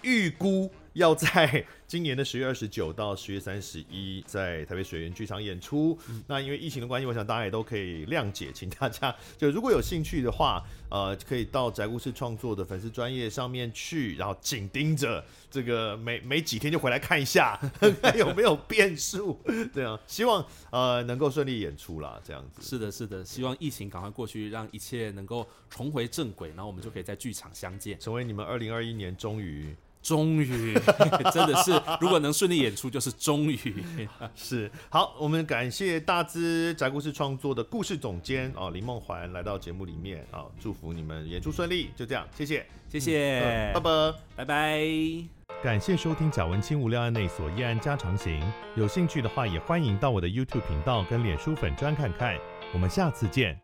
预估。要在今年的十月二十九到十月三十一，在台北水源剧场演出。嗯、那因为疫情的关系，我想大家也都可以谅解，请大家就如果有兴趣的话，呃，可以到宅故事创作的粉丝专业上面去，然后紧盯着这个每每几天就回来看一下，看有没有变数。对啊，希望呃能够顺利演出啦。这样子。是的，是的，希望疫情赶快过去，让一切能够重回正轨，然后我们就可以在剧场相见，成为你们二零二一年终于。终于，真的是，如果能顺利演出，就是终于 是。好，我们感谢大资宅故事创作的故事总监哦，林梦环来到节目里面啊、哦，祝福你们演出顺利。就这样，谢谢，谢谢，嗯、拜拜，拜拜。感谢收听贾文清无聊案内所夜案家常行，有兴趣的话也欢迎到我的 YouTube 频道跟脸书粉专看看。我们下次见。